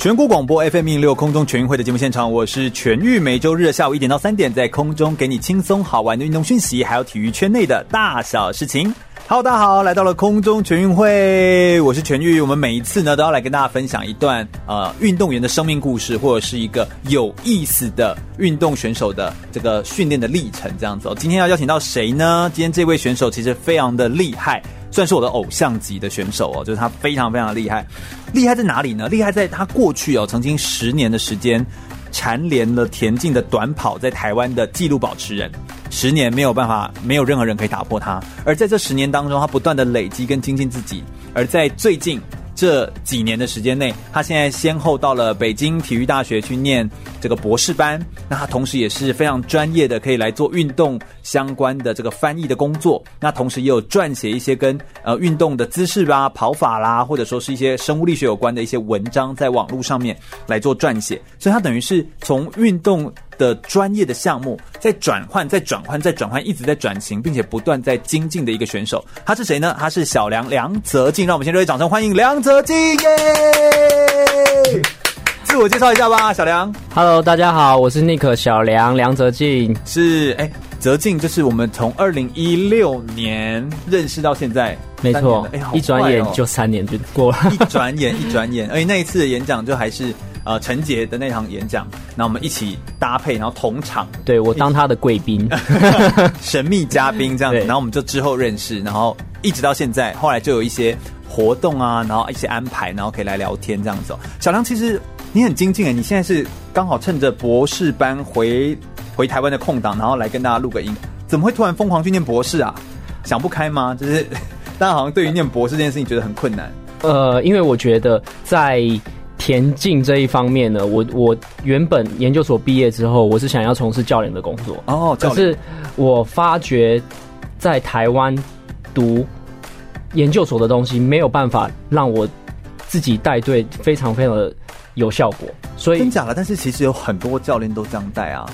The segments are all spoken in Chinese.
全国广播 FM 一零六空中全运会的节目现场，我是全玉，每周日下午一点到三点，在空中给你轻松好玩的运动讯息，还有体育圈内的大小事情。Hello，大家好，来到了空中全运会，我是全玉。我们每一次呢，都要来跟大家分享一段呃运动员的生命故事，或者是一个有意思的运动选手的这个训练的历程，这样子哦。今天要邀请到谁呢？今天这位选手其实非常的厉害。算是我的偶像级的选手哦，就是他非常非常的厉害，厉害在哪里呢？厉害在他过去哦，曾经十年的时间蝉联了田径的短跑在台湾的纪录保持人，十年没有办法，没有任何人可以打破他。而在这十年当中，他不断的累积跟精进自己，而在最近。这几年的时间内，他现在先后到了北京体育大学去念这个博士班。那他同时也是非常专业的，可以来做运动相关的这个翻译的工作。那同时也有撰写一些跟呃运动的姿势啦、跑法啦，或者说是一些生物力学有关的一些文章，在网络上面来做撰写。所以他等于是从运动。的专业的项目在转换，在转换，在转换，一直在转型，并且不断在精进的一个选手，他是谁呢？他是小梁梁泽静，让我们先热烈掌声欢迎梁泽静耶！自我介绍一下吧，小梁。Hello，大家好，我是 Nick 小梁梁泽静，是哎，泽静就是我们从二零一六年认识到现在，没错，哎，一转眼就三年就过了，一转眼一转眼，而且那一次的演讲就还是。呃，陈杰的那场演讲，那我们一起搭配，然后同场，对，我当他的贵宾，神秘嘉宾这样子，然后我们就之后认识，然后一直到现在，后来就有一些活动啊，然后一些安排，然后可以来聊天这样子。小梁，其实你很精进诶，你现在是刚好趁着博士班回回台湾的空档，然后来跟大家录个音，怎么会突然疯狂去念博士啊？想不开吗？就是 大家好像对于念博士这件事情觉得很困难。呃，因为我觉得在。田径这一方面呢，我我原本研究所毕业之后，我是想要从事教练的工作哦。可是我发觉，在台湾读研究所的东西没有办法让我自己带队非常非常的有效果，所以真假的。但是其实有很多教练都这样带啊。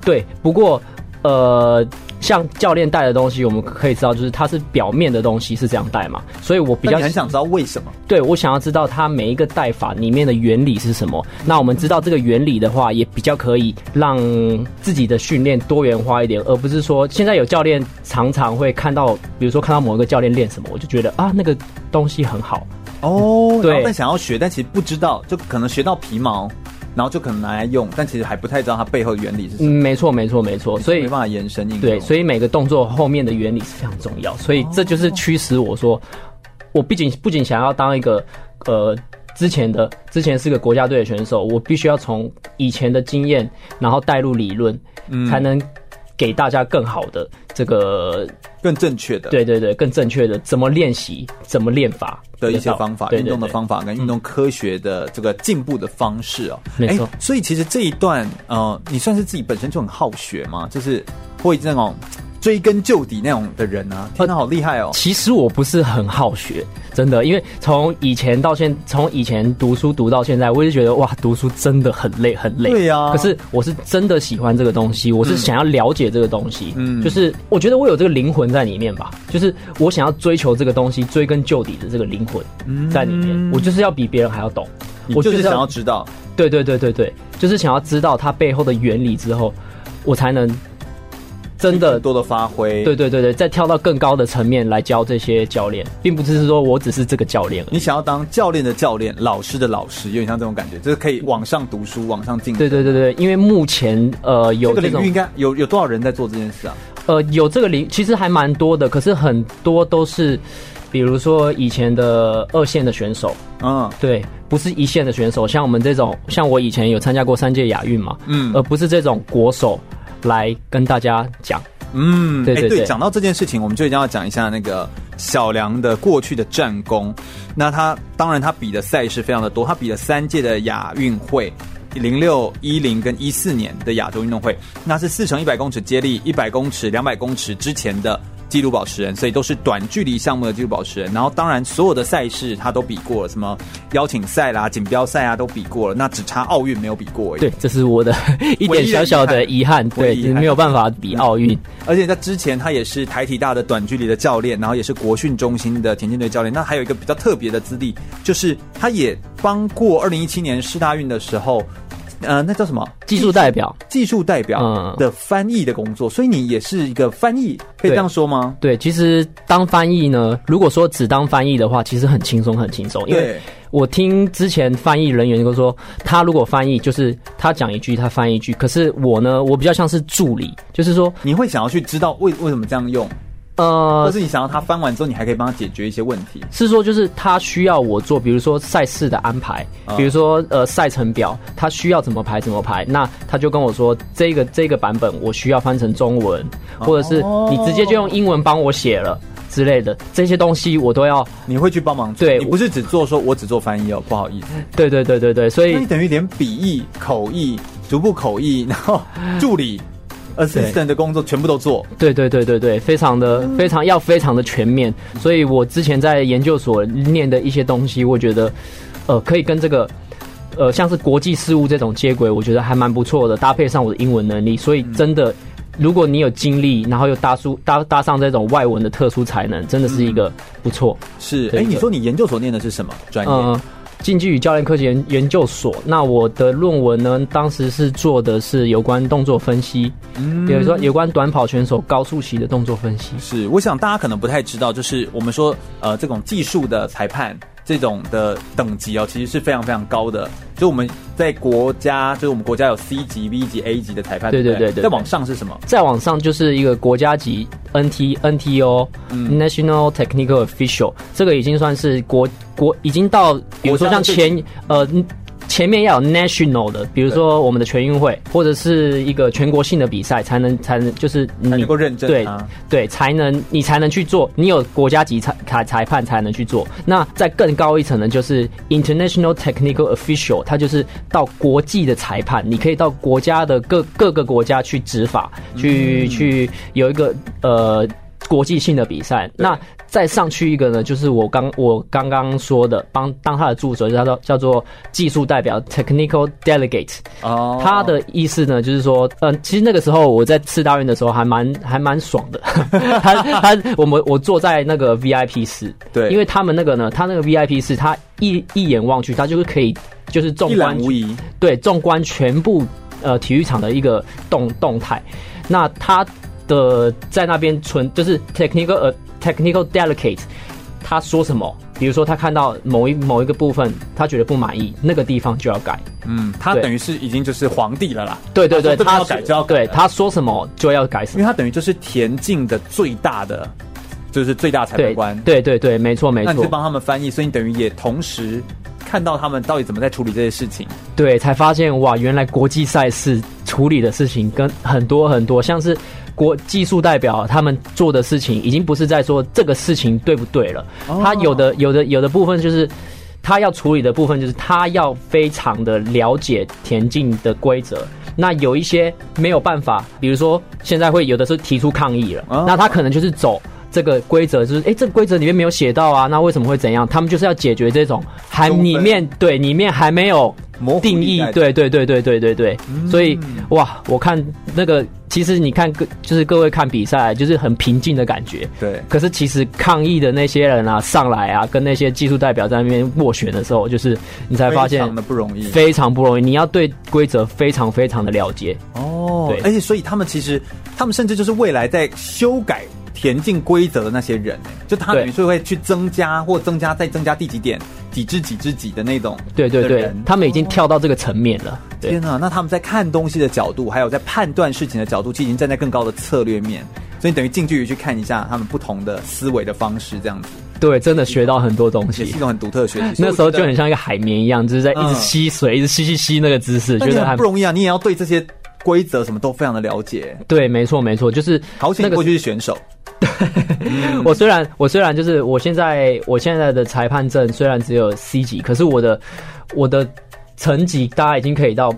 对，不过呃。像教练带的东西，我们可以知道，就是它是表面的东西是这样带嘛，所以我比较很想知道为什么。对，我想要知道它每一个带法里面的原理是什么。那我们知道这个原理的话，也比较可以让自己的训练多元化一点，而不是说现在有教练常常会看到，比如说看到某一个教练练什么，我就觉得啊，那个东西很好哦，对，但想要学，但其实不知道，就可能学到皮毛。然后就可能拿来用，但其实还不太知道它背后的原理是什么。嗯，没错，没错，没错，所以没办法延伸应用。对，所以每个动作后面的原理是非常重要，所以这就是驱使我说，我不仅不仅想要当一个呃之前的之前是个国家队的选手，我必须要从以前的经验，然后带入理论，嗯，才能给大家更好的这个。更正确的，对对对，更正确的怎么练习，怎么练法的一些方法，运动的方法跟运动科学的这个进步的方式哦。没错，所以其实这一段，呃，你算是自己本身就很好学吗？就是会那种。追根究底那种的人啊，真的好厉害哦！其实我不是很好学，真的，因为从以前到现，从以前读书读到现在，我就觉得哇，读书真的很累，很累。对呀、啊。可是我是真的喜欢这个东西，我是想要了解这个东西。嗯。就是我觉得我有这个灵魂在里面吧，就是我想要追求这个东西，追根究底的这个灵魂在里面。嗯、我就是要比别人还要懂。我就是想要知道。对对对对对，就是想要知道它背后的原理之后，我才能。真的多的发挥，对对对对，再跳到更高的层面来教这些教练，并不是说我只是这个教练。你想要当教练的教练，老师的老师，有点像这种感觉，就是可以往上读书，往上进。对对对对，因为目前呃有这，这个领域应该有有多少人在做这件事啊？呃，有这个领其实还蛮多的，可是很多都是，比如说以前的二线的选手，嗯，对，不是一线的选手，像我们这种，像我以前有参加过三届亚运嘛，嗯，而不是这种国手。来跟大家讲，嗯，对对对，讲、欸、到这件事情，我们就一定要讲一下那个小梁的过去的战功。那他当然他比的赛事非常的多，他比了三届的亚运会，零六、一零跟一四年的亚洲运动会，那是四乘一百公尺接力、一百公尺、两百公尺之前的。纪录保持人，所以都是短距离项目的纪录保持人。然后，当然所有的赛事他都比过了，什么邀请赛啦、锦标赛啊都比过了。那只差奥运没有比过而已。对，这是我的一点小小的遗憾。对，没有办法比奥运。而且在之前，他也是台体大的短距离的教练，然后也是国训中心的田径队教练。那还有一个比较特别的资历，就是他也帮过二零一七年世大运的时候。呃，那叫什么？技术代表，技术代表的翻译的工作，嗯，所以你也是一个翻译，可以这样说吗？对，对，其实当翻译呢，如果说只当翻译的话，其实很轻松，很轻松。因为我听之前翻译人员都说，他如果翻译，就是他讲一句，他翻译一句。可是我呢，我比较像是助理，就是说你会想要去知道为为什么这样用。呃，或是你想要他翻完之后，你还可以帮他解决一些问题。是说，就是他需要我做，比如说赛事的安排，比如说呃赛程表，他需要怎么排怎么排。那他就跟我说，这个这个版本我需要翻成中文，或者是你直接就用英文帮我写了之类的，这些东西我都要。你会去帮忙做？对，你不是只做说我只做翻译哦，不好意思。对对对对对，所以你等于连笔译、口译、逐步口译，然后助理。Assistant 的工作全部都做，对对对对对，非常的非常要非常的全面，所以我之前在研究所念的一些东西，我觉得，呃，可以跟这个，呃，像是国际事务这种接轨，我觉得还蛮不错的，搭配上我的英文能力，所以真的，如果你有经历，然后又搭书搭搭上这种外文的特殊才能，真的是一个不错。是，哎，你说你研究所念的是什么？专业？呃竞技与教练科学研研究所，那我的论文呢，当时是做的是有关动作分析，比如说有关短跑选手高速骑的动作分析。是，我想大家可能不太知道，就是我们说呃这种技术的裁判。这种的等级哦，其实是非常非常高的。就我们在国家，就是我们国家有 C 级、B 级、A 级的裁判，对对对对。再往上是什么？再往上就是一个国家级 NT NTO、嗯、National Technical Official，这个已经算是国国已经到，比如说像前呃。前面要有 national 的，比如说我们的全运会或者是一个全国性的比赛，才能才能就是你能够认证，对对，才能你才能去做，你有国家级裁裁裁判才能去做。那在更高一层呢，就是 international technical official，它就是到国际的裁判，你可以到国家的各各个国家去执法，去、嗯、去有一个呃。国际性的比赛，那再上去一个呢，就是我刚我刚刚说的，帮当他的助手，叫做叫做技术代表 （technical delegate）。哦，他的意思呢，就是说，嗯、呃，其实那个时候我在四大运的时候还蛮还蛮爽的。他他我们我坐在那个 VIP 室，对，因为他们那个呢，他那个 VIP 室，他一一眼望去，他就是可以就是纵观无遗，对，纵观全部呃体育场的一个动动态。那他。的在那边存就是 technical 呃 technical delegate，他说什么？比如说他看到某一某一个部分，他觉得不满意，那个地方就要改。嗯，他等于是已经就是皇帝了啦。对对对，他要改就要改。对，他说什么就要改什么，因为他等于就是田径的最大的，就是最大裁判官。对对对，没错没错。那你是帮他们翻译，所以你等于也同时看到他们到底怎么在处理这些事情。对，才发现哇，原来国际赛事处理的事情跟很多很多，像是。国技术代表他们做的事情，已经不是在说这个事情对不对了。他有的有的有的部分就是他要处理的部分，就是他要非常的了解田径的规则。那有一些没有办法，比如说现在会有的是提出抗议了，那他可能就是走这个规则，就是哎，这个规则里面没有写到啊，那为什么会怎样？他们就是要解决这种还里面对里面还没有定义，对对对对对对对。所以哇，我看那个。其实你看各就是各位看比赛，就是很平静的感觉。对。可是其实抗议的那些人啊，上来啊，跟那些技术代表在那边斡旋的时候，就是你才发现非常的不容易，非常不容易。你要对规则非常非常的了解。哦。对。而且所以他们其实，他们甚至就是未来在修改田径规则的那些人，就他等于是会去增加或增加再增加第几点。几只几只几的那种，对对对，他们已经跳到这个层面了。天哪，那他们在看东西的角度，还有在判断事情的角度，其实已经站在更高的策略面，所以等于近距离去看一下他们不同的思维的方式，这样子。对，真的学到很多东西，也是一种很独特的学习。那时候就很像一个海绵一样，就是在一直吸水，嗯、一直吸吸吸那个姿势，觉得很不容易啊！你也要对这些规则什么都非常的了解。对，没错没错，就是好险过去是选手。对，我虽然我虽然就是我现在我现在的裁判证虽然只有 C 级，可是我的我的成绩大家已经可以到。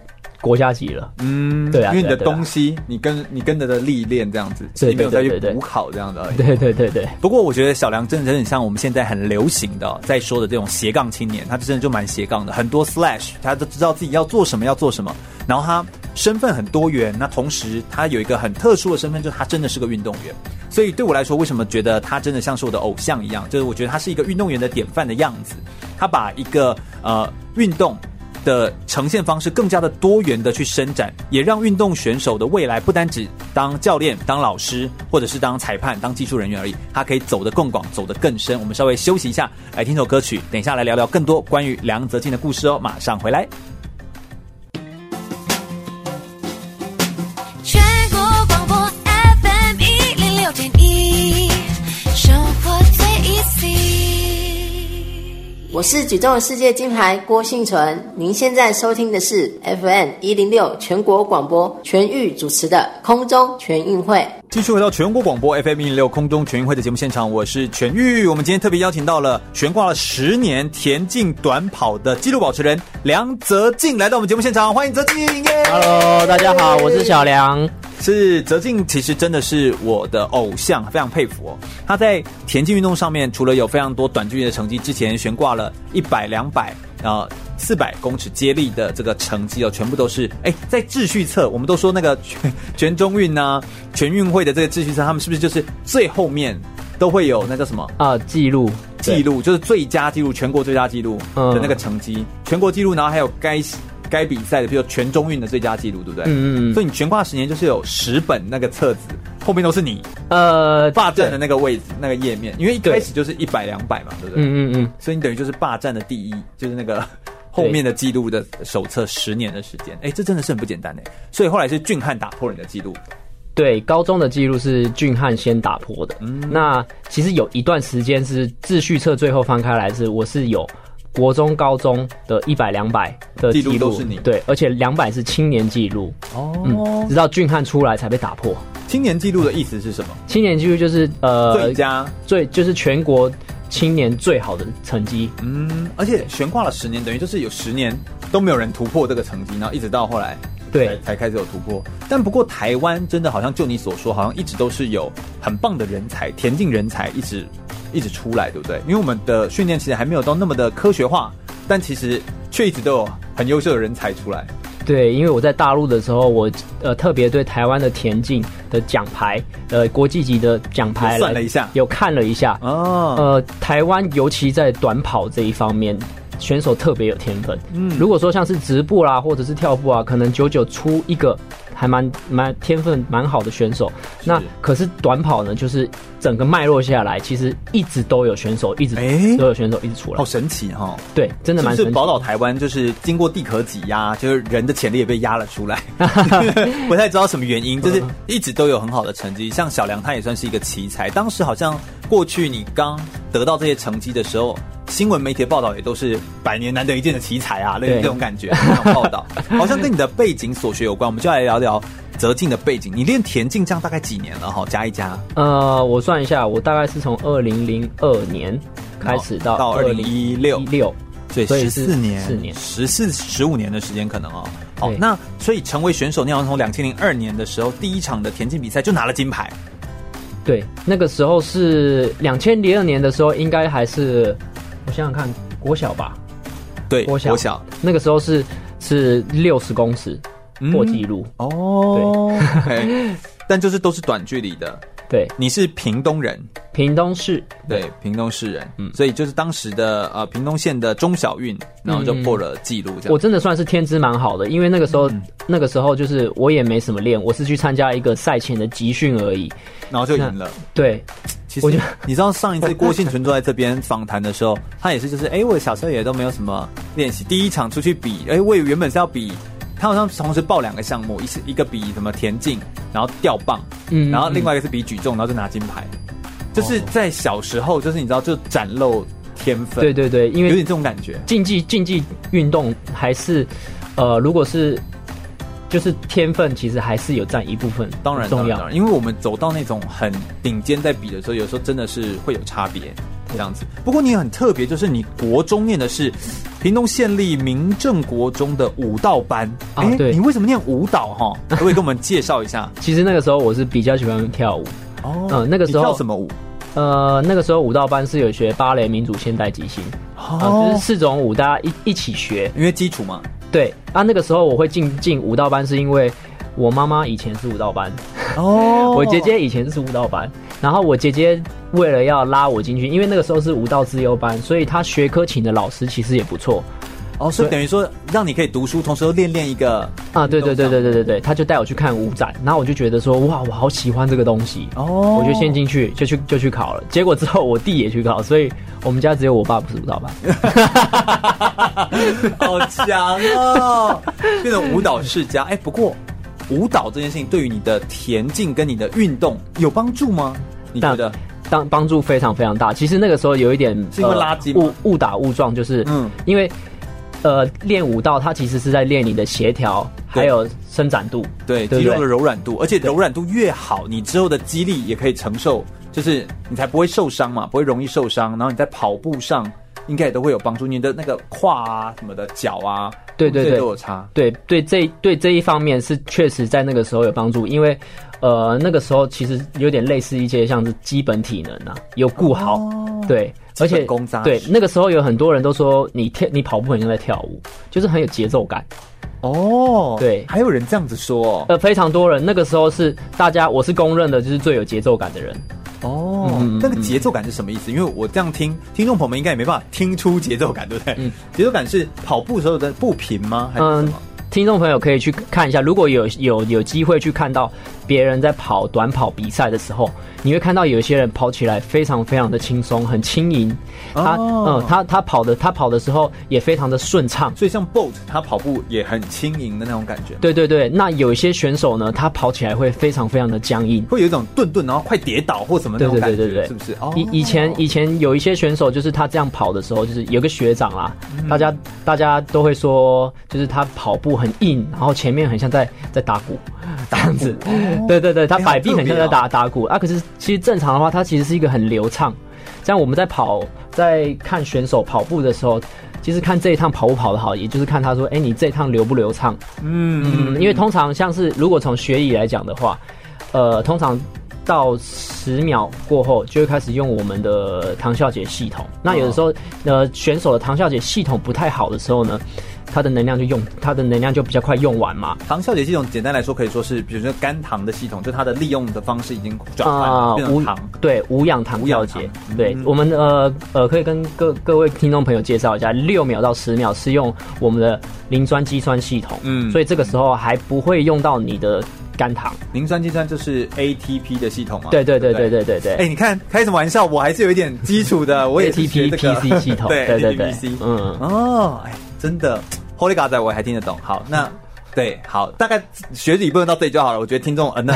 国家级了，嗯，对啊，因为你的东西，你跟你跟着的历练这样子，你没有再去补考这样的。对对对对。不过我觉得小梁真的很像我们现在很流行的在说的这种斜杠青年，他真的就蛮斜杠的，很多 slash，他都知道自己要做什么要做什么，然后他身份很多元，那同时他有一个很特殊的身份，就是他真的是个运动员。所以对我来说，为什么觉得他真的像是我的偶像一样？就是我觉得他是一个运动员的典范的样子，他把一个呃运动。的呈现方式更加的多元的去伸展，也让运动选手的未来不单只当教练、当老师，或者是当裁判、当技术人员而已，他可以走得更广，走得更深。我们稍微休息一下，来听首歌曲，等一下来聊聊更多关于梁泽静的故事哦。马上回来。全国广播 FM 一零六点一，生活最。我是举重世界金牌郭信存，您现在收听的是 FM 一零六全国广播全域主持的空中全运会。继续回到全国广播 FM 一零六空中全运会的节目现场，我是全玉。我们今天特别邀请到了悬挂了十年田径短跑的纪录保持人梁泽静来到我们节目现场，欢迎泽静。Yeah! Hello，大家好，我是小梁。是泽静，其实真的是我的偶像，非常佩服哦。他在田径运动上面，除了有非常多短距离的成绩，之前悬挂了一百、两百，然后。四百公尺接力的这个成绩哦，全部都是哎，在秩序册，我们都说那个 全全中运呐，全运会的这个秩序册，他们是不是就是最后面都会有那叫什么啊？记录记录就是最佳记录，全国最佳记录的那个成绩，嗯、全国记录，然后还有该该比赛的，比如全中运的最佳记录，对不对？嗯嗯。所以你悬挂十年就是有十本那个册子，后面都是你呃霸占的那个位置那个页面，因为一开始就是一百两百嘛，对不对？嗯嗯嗯。所以你等于就是霸占的第一，就是那个。后面的记录的手册十年的时间，哎，这真的是很不简单哎。所以后来是俊汉打破你的记录。对，高中的记录是俊汉先打破的。嗯，那其实有一段时间是秩序册最后翻开来是我是有国中、高中的一百、两百的记录都是你。对，而且两百是青年记录。哦、嗯，直到俊汉出来才被打破。青年记录的意思是什么？青年记录就是呃最佳最就是全国。青年最好的成绩，嗯，而且悬挂了十年，等于就是有十年都没有人突破这个成绩，然后一直到后来，对，才开始有突破。但不过台湾真的好像就你所说，好像一直都是有很棒的人才，田径人才一直一直出来，对不对？因为我们的训练其实还没有到那么的科学化，但其实却一直都有很优秀的人才出来。对，因为我在大陆的时候，我呃特别对台湾的田径的奖牌，呃国际级的奖牌算了一下，有看了一下哦，呃台湾尤其在短跑这一方面，选手特别有天分。嗯，如果说像是直步啦，或者是跳步啊，可能久久出一个。还蛮蛮天分蛮好的选手，那可是短跑呢，就是整个脉络下来，其实一直都有选手，一直都有选手一直出来，好神奇哈！对，真的蛮神宝岛台湾，就是经过地壳挤压，就是人的潜力也被压了出来。不太知道什么原因，就是一直都有很好的成绩。像小梁，他也算是一个奇才。当时好像过去你刚得到这些成绩的时候。新闻媒体的报道也都是百年难得一见的奇才啊，类似这种感觉。这种报道 好像跟你的背景所学有关，我们就来聊聊泽静的背景。你练田径这样大概几年了？哈，加一加。呃，我算一下，我大概是从二零零二年开始到到二零一六一六，所以十四年，四年，十四十五年的时间可能哦。好，那所以成为选手，你好像从两千零二年的时候第一场的田径比赛就拿了金牌。对，那个时候是两千零二年的时候，应该还是。我想想看，国小吧，对，国小，国小。那个时候是是六十公尺破纪录。哦，对，okay, 但就是都是短距离的。对，你是屏东人，屏东市，对，屏东市人，嗯，所以就是当时的呃屏东县的中小运，然后就破了纪录。这样，我真的算是天资蛮好的，因为那个时候、嗯、那个时候就是我也没什么练，我是去参加一个赛前的集训而已，然后就赢了。对，其实你知道上一次郭婞淳坐在这边访谈的时候，他也是就是哎、欸，我小时候也都没有什么练习，第一场出去比，哎、欸，我原本是要比。他好像同时报两个项目，一是一个比什么田径，然后吊棒，嗯，然后另外一个是比举重，然后就拿金牌。就是在小时候，就是你知道，就展露天分。对对对，因为有点这种感觉。竞技竞技运动还是，呃，如果是就是天分其实还是有占一部分，当然重要因为我们走到那种很顶尖在比的时候，有时候真的是会有差别这样子。不过你很特别，就是你国中念的是 屏东县立民政国中的舞蹈班啊，对，你为什么念舞蹈哈？可不可以跟我们介绍一下？其实那个时候我是比较喜欢跳舞哦，嗯，那个时候跳什么舞？呃，那个时候舞蹈班是有学芭蕾、民主、现代、即兴，哦、呃，就是四种舞，大家一一起学，因为基础嘛。对啊，那个时候我会进进舞蹈班，是因为我妈妈以前是舞蹈班，哦，我姐姐以前是舞蹈班，然后我姐姐为了要拉我进去，因为那个时候是舞蹈资优班，所以她学科请的老师其实也不错。哦，所以等于说让你可以读书，同时又练练一个啊，对对对对对对对，他就带我去看舞展，然后我就觉得说哇，我好喜欢这个东西哦，我就先进去就去就去考了，结果之后我弟也去考，所以我们家只有我爸不是舞蹈班，好强哦，变成舞蹈世家。哎，不过舞蹈这件事情对于你的田径跟你的运动有帮助吗？你觉得？当帮助非常非常大。其实那个时候有一点是因为垃圾误误打误撞，就是嗯，因为。呃，练舞蹈它其实是在练你的协调，还有伸展度，对，肌肉的柔软度，而且柔软度越好，你之后的肌力也可以承受，就是你才不会受伤嘛，不会容易受伤。然后你在跑步上应该也都会有帮助，你的那个胯啊什么的脚啊，对对对，都有差。对对，这对这一方面是确实在那个时候有帮助，因为呃那个时候其实有点类似一些像是基本体能啊，有顾好，哦、对。而且，对那个时候有很多人都说你跳你跑步很像在跳舞，就是很有节奏感。哦，对，还有人这样子说哦，呃，非常多人。那个时候是大家，我是公认的，就是最有节奏感的人。哦，嗯、那个节奏感是什么意思？因为我这样听，听众朋友们应该也没办法听出节奏感，对不对？嗯，节奏感是跑步时候的步频吗？还是什么？嗯听众朋友可以去看一下，如果有有有机会去看到别人在跑短跑比赛的时候，你会看到有一些人跑起来非常非常的轻松，很轻盈。他、哦、嗯，他他跑的他跑的时候也非常的顺畅。所以像 Bolt 他跑步也很轻盈的那种感觉。对对对，那有一些选手呢，他跑起来会非常非常的僵硬，会有一种顿顿然后快跌倒或什么那种感觉。对对对对对，是不是？哦、以以前以前有一些选手，就是他这样跑的时候，就是有个学长啦，嗯、大家大家都会说，就是他跑步很硬，然后。前面很像在在打鼓，这样子，哦、对对对，他摆臂很像在打打鼓啊。可是其实正常的话，他其实是一个很流畅。像我们在跑，在看选手跑步的时候，其实看这一趟跑步跑得好，也就是看他说，哎、欸，你这一趟流不流畅？嗯嗯，因为通常像是如果从学理来讲的话，呃，通常到十秒过后就会开始用我们的唐小姐系统。那有的时候，呃，选手的唐小姐系统不太好的时候呢，它的能量就用，它的能量就比较快用完嘛。糖酵解系统简单来说可以说是，比如说肝糖的系统，就它的利用的方式已经转换了，呃、变成糖。对，无氧糖酵解。对，嗯、我们呃呃可以跟各各位听众朋友介绍一下，六秒到十秒是用我们的磷酸肌酸系统。嗯，所以这个时候还不会用到你的肝糖。磷酸肌酸就是 ATP 的系统嘛？对对对对对对对。哎、欸，你看开什么玩笑？我还是有一点基础的，我也是学这个 ATP PC 系统。对对对对，嗯哦，哎，真的。Holy God 仔我还听得懂。好，那 对，好，大概学理部分到这里就好了。我觉得听众嗯，那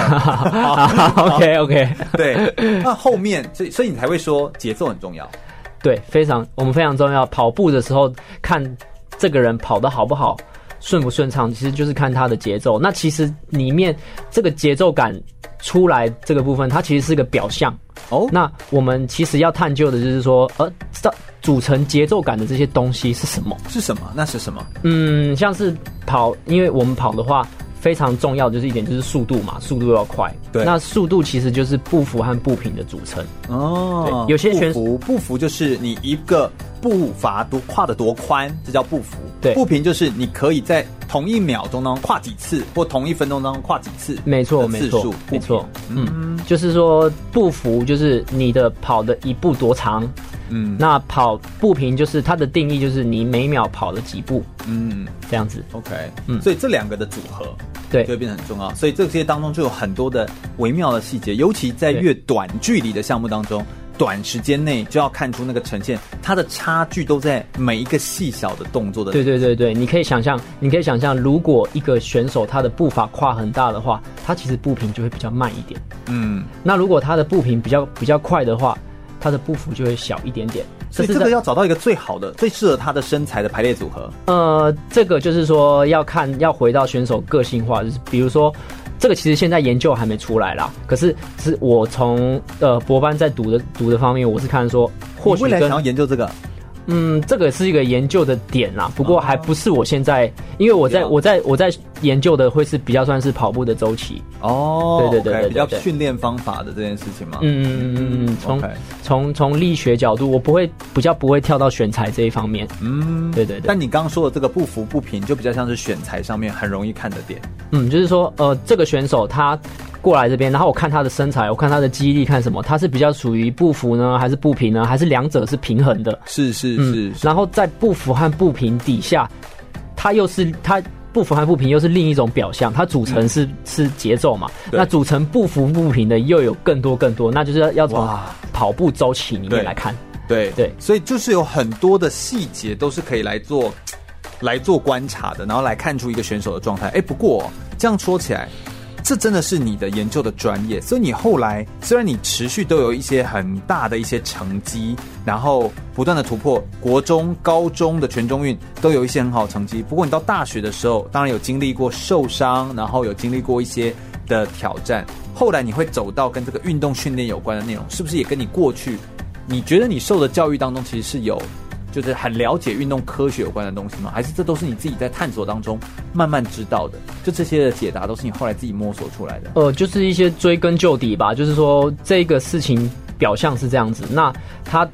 OK OK，对，那后面所以所以你才会说节奏很重要。对，非常我们非常重要。跑步的时候看这个人跑得好不好，顺不顺畅，其实就是看它的节奏。那其实里面这个节奏感出来这个部分，它其实是个表象。哦，那我们其实要探究的就是说，呃，这组成节奏感的这些东西是什么？是什么？那是什么？嗯，像是跑，因为我们跑的话，非常重要就是一点就是速度嘛，速度要快。对，那速度其实就是步幅和步频的组成。哦，对，有些选步幅，步幅就是你一个步伐多跨得多宽，这叫步幅。对，步频就是你可以在同一秒钟当中跨几次，或同一分钟当中跨几次。没错，没错，没错。嗯，就是说步幅就是你的跑的一步多长。嗯，那跑步频就是它的定义，就是你每秒跑了几步，嗯，这样子。OK，嗯，所以这两个的组合，对，就会变得很重要。所以这些当中就有很多的微妙的细节，尤其在越短距离的项目当中，短时间内就要看出那个呈现，它的差距都在每一个细小的动作的。对对对对，你可以想象，你可以想象，如果一个选手他的步伐跨很大的话，他其实步频就会比较慢一点。嗯，那如果他的步频比较比较快的话。他的步幅就会小一点点，所以这个要找到一个最好的、最适合他的身材的排列组合。呃，这个就是说要看，要回到选手个性化，就是比如说，这个其实现在研究还没出来啦。可是是我从呃博班在读的读的方面，我是看说，或许未来想要研究这个。嗯，这个是一个研究的点啦，不过还不是我现在，因为我在我在我在研究的会是比较算是跑步的周期哦，对对对对，比较训练方法的这件事情嘛。嗯嗯嗯嗯，从从从力学角度，我不会比较不会跳到选材这一方面。嗯，对对对。但你刚刚说的这个不服不平，就比较像是选材上面很容易看的点。嗯，就是说呃，这个选手他。过来这边，然后我看他的身材，我看他的肌力，看什么？他是比较属于不服呢，还是不平呢？还是两者是平衡的？是是是。然后在不服和不平底下，他又是他不服和不平又是另一种表象，它组成是、嗯、是节奏嘛？那组成不服不平的又有更多更多，那就是要要从跑步周期里面来看。对对，对，所以就是有很多的细节都是可以来做来做观察的，然后来看出一个选手的状态。哎，不过这样说起来。这真的是你的研究的专业，所以你后来虽然你持续都有一些很大的一些成绩，然后不断的突破，国中、高中的全中运都有一些很好的成绩。不过你到大学的时候，当然有经历过受伤，然后有经历过一些的挑战。后来你会走到跟这个运动训练有关的内容，是不是也跟你过去你觉得你受的教育当中其实是有？就是很了解运动科学有关的东西吗？还是这都是你自己在探索当中慢慢知道的？就这些的解答都是你后来自己摸索出来的？呃，就是一些追根究底吧。就是说这个事情表象是这样子，那他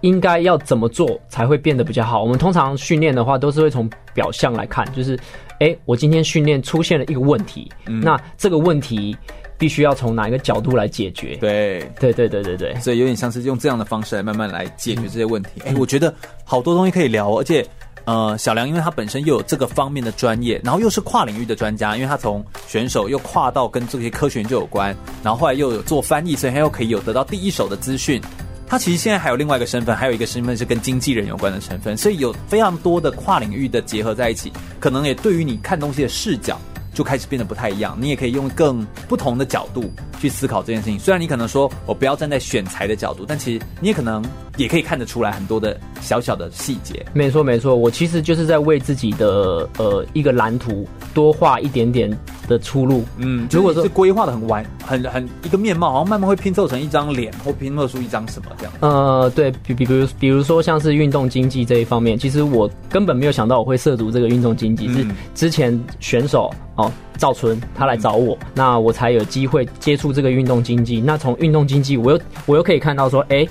应该要怎么做才会变得比较好？我们通常训练的话，都是会从表象来看，就是，哎，我今天训练出现了一个问题，嗯，那这个问题。必须要从哪一个角度来解决？对，对，对，对，对，对，所以有点像是用这样的方式来慢慢来解决这些问题。哎、嗯，我觉得好多东西可以聊，而且，呃，小梁因为他本身又有这个方面的专业，然后又是跨领域的专家，因为他从选手又跨到跟这些科学研究有关，然后后来又有做翻译，所以他又可以有得到第一手的资讯。他其实现在还有另外一个身份，还有一个身份是跟经纪人有关的成分，所以有非常多的跨领域的结合在一起，可能也对于你看东西的视角。就开始变得不太一样，你也可以用更不同的角度去思考这件事情。虽然你可能说我不要站在选材的角度，但其实你也可能也可以看得出来很多的小小的细节。没错，没错，我其实就是在为自己的呃一个蓝图多画一点点的出路。嗯，如果说是规划的很完，很很一个面貌，好像慢慢会拼凑成一张脸，或拼凑出一张什么这样。呃，对比比比如比如说像是运动经济这一方面，其实我根本没有想到我会涉足这个运动经济，嗯，是之前选手。哦，赵春他来找我，嗯、那我才有机会接触这个运动经济。那从运动经济，我又我又可以看到说，哎，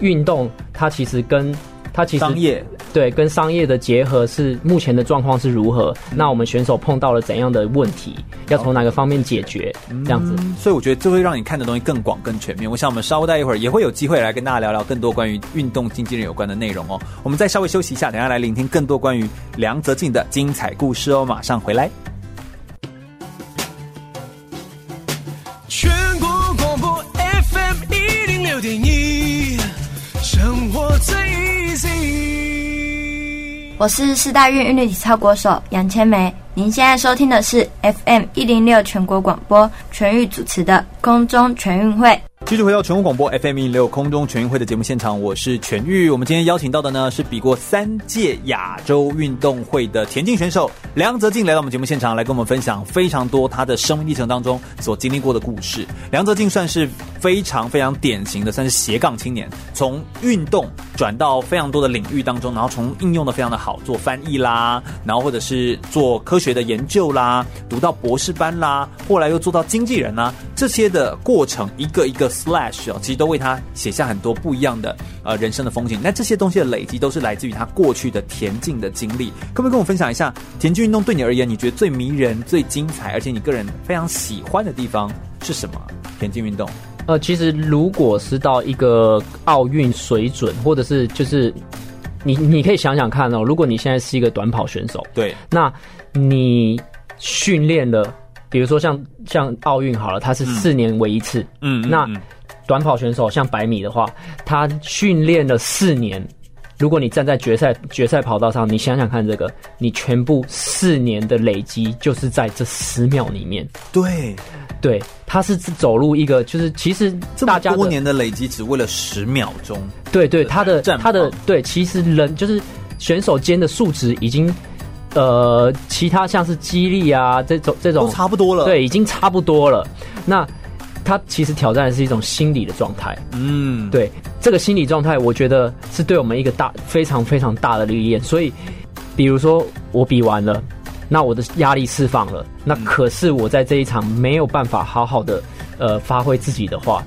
运动它其实跟它其实商业对跟商业的结合是目前的状况是如何？嗯、那我们选手碰到了怎样的问题？要从哪个方面解决？嗯、这样子，所以我觉得这会让你看的东西更广、更全面。我想我们稍待一会儿也会有机会来跟大家聊聊更多关于运动经纪人有关的内容哦。我们再稍微休息一下，等下来聆听更多关于梁泽静的精彩故事哦。马上回来。生活最易我是四大运韵律体操国手杨千梅，您现在收听的是 FM 一零六全国广播全域主持的空中全运会。继续回到全国广播 FM 一零六空中全运会的节目现场，我是全玉。我们今天邀请到的呢是比过三届亚洲运动会的田径选手梁泽静，来到我们节目现场来跟我们分享非常多他的生命历程当中所经历过的故事。梁泽静算是非常非常典型的，算是斜杠青年，从运动转到非常多的领域当中，然后从应用的非常的好，做翻译啦，然后或者是做科学的研究啦，读到博士班啦，后来又做到经纪人啦，这些的过程一个一个。Slash 哦，其实都为他写下很多不一样的呃人生的风景。那这些东西的累积都是来自于他过去的田径的经历。可不可以跟我分享一下田径运动对你而言，你觉得最迷人、最精彩，而且你个人非常喜欢的地方是什么？田径运动？呃，其实如果是到一个奥运水准，或者是就是你你可以想想看哦，如果你现在是一个短跑选手，对，那你训练了。比如说像像奥运好了，它是四年为一次。嗯，那短跑选手像百米的话，他训练了四年，如果你站在决赛决赛跑道上，你想想看，这个你全部四年的累积就是在这十秒里面。对，对，他是走入一个，就是其实大家多年的累积只为了十秒钟。对对，他的他的对，其实人就是选手间的数值已经。呃，其他像是激励啊，这种这种都差不多了，对，已经差不多了。那他其实挑战的是一种心理的状态，嗯，对，这个心理状态，我觉得是对我们一个大非常非常大的历练。所以，比如说我比完了，那我的压力释放了，那可是我在这一场没有办法好好的呃发挥自己的话，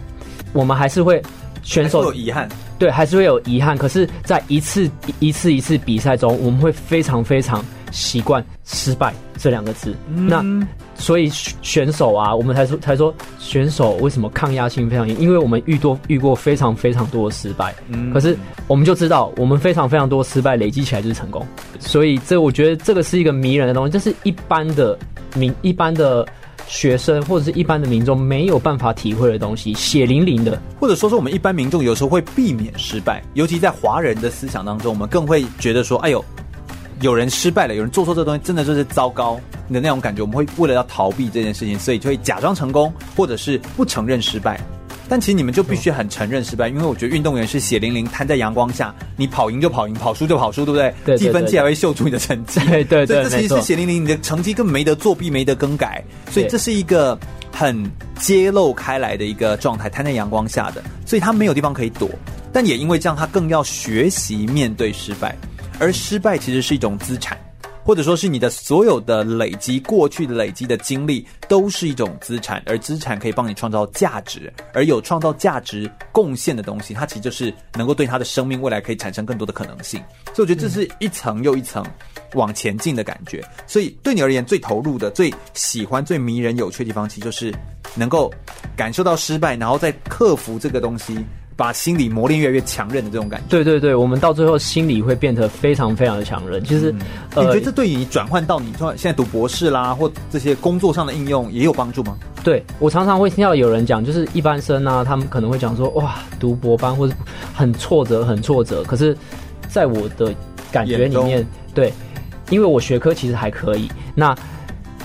我们还是会选手有遗憾。对，还是会有遗憾。可是，在一次一次一次比赛中，我们会非常非常习惯失败这两个字。嗯、那所以选手啊，我们才说才说选手为什么抗压性非常硬？因为我们遇多遇过非常非常多的失败。嗯、可是我们就知道，我们非常非常多失败累积起来就是成功。所以这我觉得这个是一个迷人的东西，这是一般的民一般的。学生或者是一般的民众没有办法体会的东西，血淋淋的，或者说是我们一般民众有时候会避免失败，尤其在华人的思想当中，我们更会觉得说，哎呦，有人失败了，有人做错这东西，真的就是糟糕的那种感觉，我们会为了要逃避这件事情，所以就会假装成功，或者是不承认失败。但其实你们就必须很承认失败，因为我觉得运动员是血淋淋摊在阳光下，你跑赢就跑赢，跑输就跑输，对不对？对，计分器还会秀出你的成绩。对对对，这其实是血淋淋，你的成绩根本没得作弊，没得更改，所以这是一个很揭露开来的一个状态，摊在阳光下的，所以他没有地方可以躲。但也因为这样，他更要学习面对失败，而失败其实是一种资产。或者说是你的所有的累积，过去累积的经历都是一种资产，而资产可以帮你创造价值，而有创造价值贡献的东西，它其实就是能够对他的生命未来可以产生更多的可能性。所以我觉得这是一层又一层往前进的感觉。所以对你而言，最投入的、最喜欢、最迷人、有趣的地方，其实就是能够感受到失败，然后再克服这个东西。把心理磨练越来越强韧的这种感觉。对对对，我们到最后心理会变得非常非常的强韧。其实，嗯呃、你觉得这对于你转换到你说现在读博士啦，或这些工作上的应用也有帮助吗？对，我常常会听到有人讲，就是一般生啊，他们可能会讲说，哇，读博班或者很挫折，很挫折。可是，在我的感觉里面，对，因为我学科其实还可以。那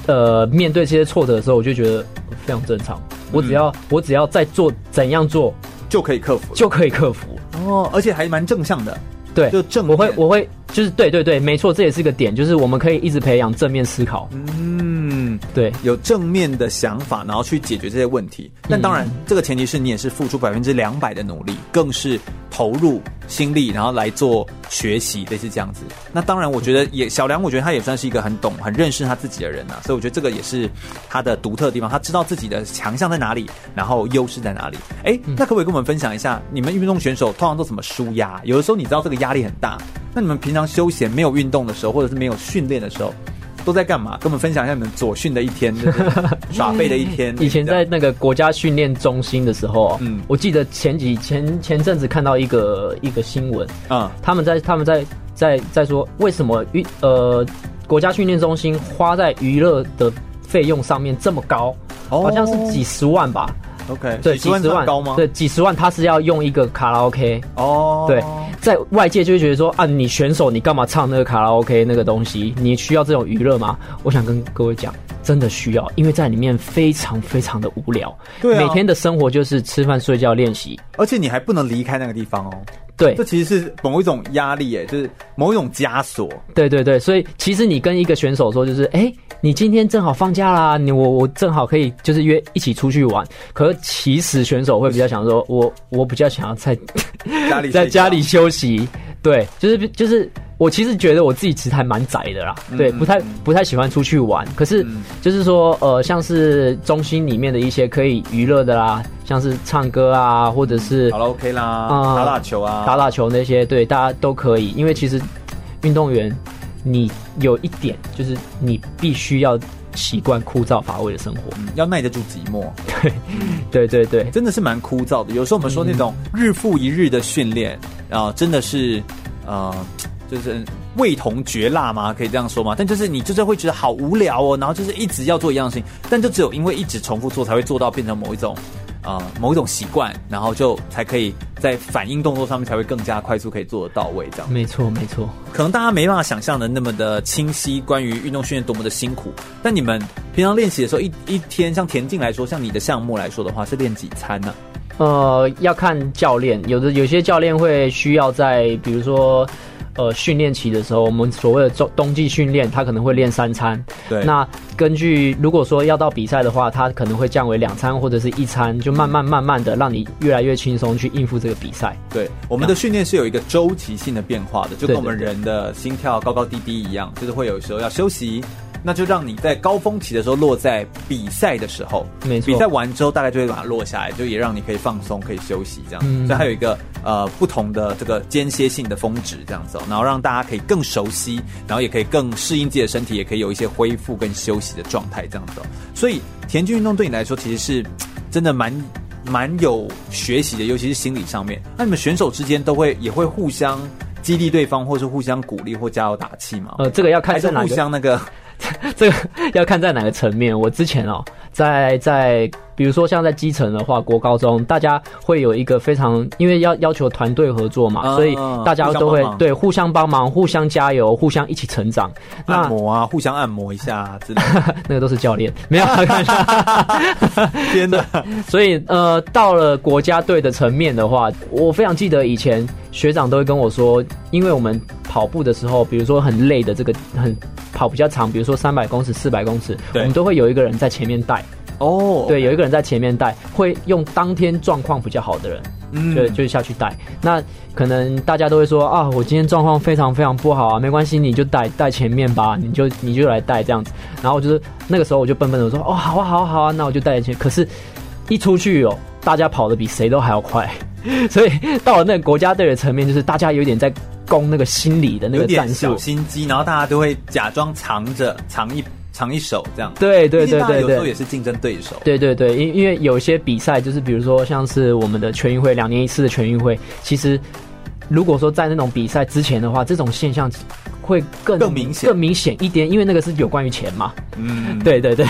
呃，面对这些挫折的时候，我就觉得非常正常。我只要、嗯、我只要在做怎样做。就可以克服，就可以克服。哦，而且还蛮正向的，对，就正。我会，我会，就是对对对，没错，这也是个点，就是我们可以一直培养正面思考，嗯，对，有正面的想法，然后去解决这些问题。但当然，嗯、这个前提是你也是付出百分之两百的努力，更是投入心力，然后来做学习，类似这样子。那当然，我觉得也小梁，我觉得他也算是一个很懂、很认识他自己的人呐、啊，所以我觉得这个也是他的独特的地方。他知道自己的强项在哪里，然后优势在哪里。哎，那可不可以跟我们分享一下，你们运动选手通常都怎么舒压？有的时候你知道这个压力很大，那你们平常休闲没有运动的时候，或者是没有训练的时候？都在干嘛？跟我们分享一下你们左训的一天，耍废的一天。以前在那个国家训练中心的时候，嗯，我记得前几前前阵子看到一个一个新闻，啊、嗯，他们在他们在在在说为什么娱呃国家训练中心花在娱乐的费用上面这么高，哦、好像是几十万吧。OK，对，几十万高吗？对，几十万，他是要用一个卡拉 OK 哦。对，在外界就会觉得说啊，你选手你干嘛唱那个卡拉 OK 那个东西？你需要这种娱乐吗？我想跟各位讲，真的需要，因为在里面非常非常的无聊。对啊，每天的生活就是吃饭、睡觉、练习，而且你还不能离开那个地方哦。对，这其实是某一种压力，哎，就是某一种枷锁。对对对，所以其实你跟一个选手说，就是，哎，你今天正好放假啦，你我我正好可以就是约一起出去玩。可是其实选手会比较想说，我我比较想要在家里 在家里休息。对，就是就是。我其实觉得我自己其实还蛮宅的啦，对，不太不太喜欢出去玩。可是就是说，呃，像是中心里面的一些可以娱乐的啦，像是唱歌啊，或者是好了 OK 啦，嗯，打打球啊，打打球那些，对，大家都可以。因为其实运动员，你有一点就是你必须要习惯枯燥乏味的生活，要耐得住寂寞。对，对对对，真的是蛮枯燥的。有时候我们说那种日复一日的训练啊，真的是呃。就是味同嚼蜡吗？可以这样说吗？但就是你就是会觉得好无聊哦，然后就是一直要做一样的事情，但就只有因为一直重复做，才会做到变成某一种呃某一种习惯，然后就才可以在反应动作上面才会更加快速，可以做得到位。这样没错，没错。可能大家没办法想象的那么的清晰，关于运动训练多么的辛苦。但你们平常练习的时候，一一天像田径来说，像你的项目来说的话，是练几餐呢？呃，要看教练，有的有些教练会需要在，比如说。呃，训练期的时候，我们所谓的冬冬季训练，他可能会练三餐。对。那根据如果说要到比赛的话，他可能会降为两餐或者是一餐，就慢慢慢慢的让你越来越轻松去应付这个比赛。对，我们的训练是有一个周期性的变化的，就跟我们人的心跳高高低低一样，就是会有时候要休息。那就让你在高峰期的时候落在比赛的时候，没错。比赛完之后，大概就会把它落下来，就也让你可以放松，可以休息这样。嗯。所以还有一个呃不同的这个间歇性的峰值这样子哦，然后让大家可以更熟悉，然后也可以更适应自己的身体，也可以有一些恢复跟休息的状态这样子哦。所以田径运动对你来说其实是真的蛮蛮有学习的，尤其是心理上面。那你们选手之间都会也会互相激励对方，或是互相鼓励或加油打气吗？呃，这个要看是哪个。互相那个。这个要看在哪个层面。我之前哦，在在比如说像在基层的话，国高中大家会有一个非常，因为要要求团队合作嘛，所以大家都会对互相帮忙、互相加油、互相一起成长。按摩啊，互相按摩一下之类的，那个都是教练，没有看一下。天哪！所以呃，到了国家队的层面的话，我非常记得以前学长都会跟我说，因为我们跑步的时候，比如说很累的这个很。跑比较长，比如说三百公尺、四百公尺，我们都会有一个人在前面带。哦，oh. 对，有一个人在前面带，会用当天状况比较好的人，嗯，就就下去带。那可能大家都会说啊，我今天状况非常非常不好啊，没关系，你就带带前面吧，你就你就来带这样子。然后就是那个时候我就笨笨的说，哦，好啊，好啊，好啊，那我就带前。可是，一出去哦，大家跑的比谁都还要快，所以到了那个国家队的层面，就是大家有点在。攻那个心理的那个战术，小心机，然后大家都会假装藏着，藏一藏一手这样。对对对对对，有时候也是竞争对手。对对对，因因为有些比赛就是比如说像是我们的全运会，两年一次的全运会，其实如果说在那种比赛之前的话，这种现象会更更明显更明显一点，因为那个是有关于钱嘛。嗯，对对对。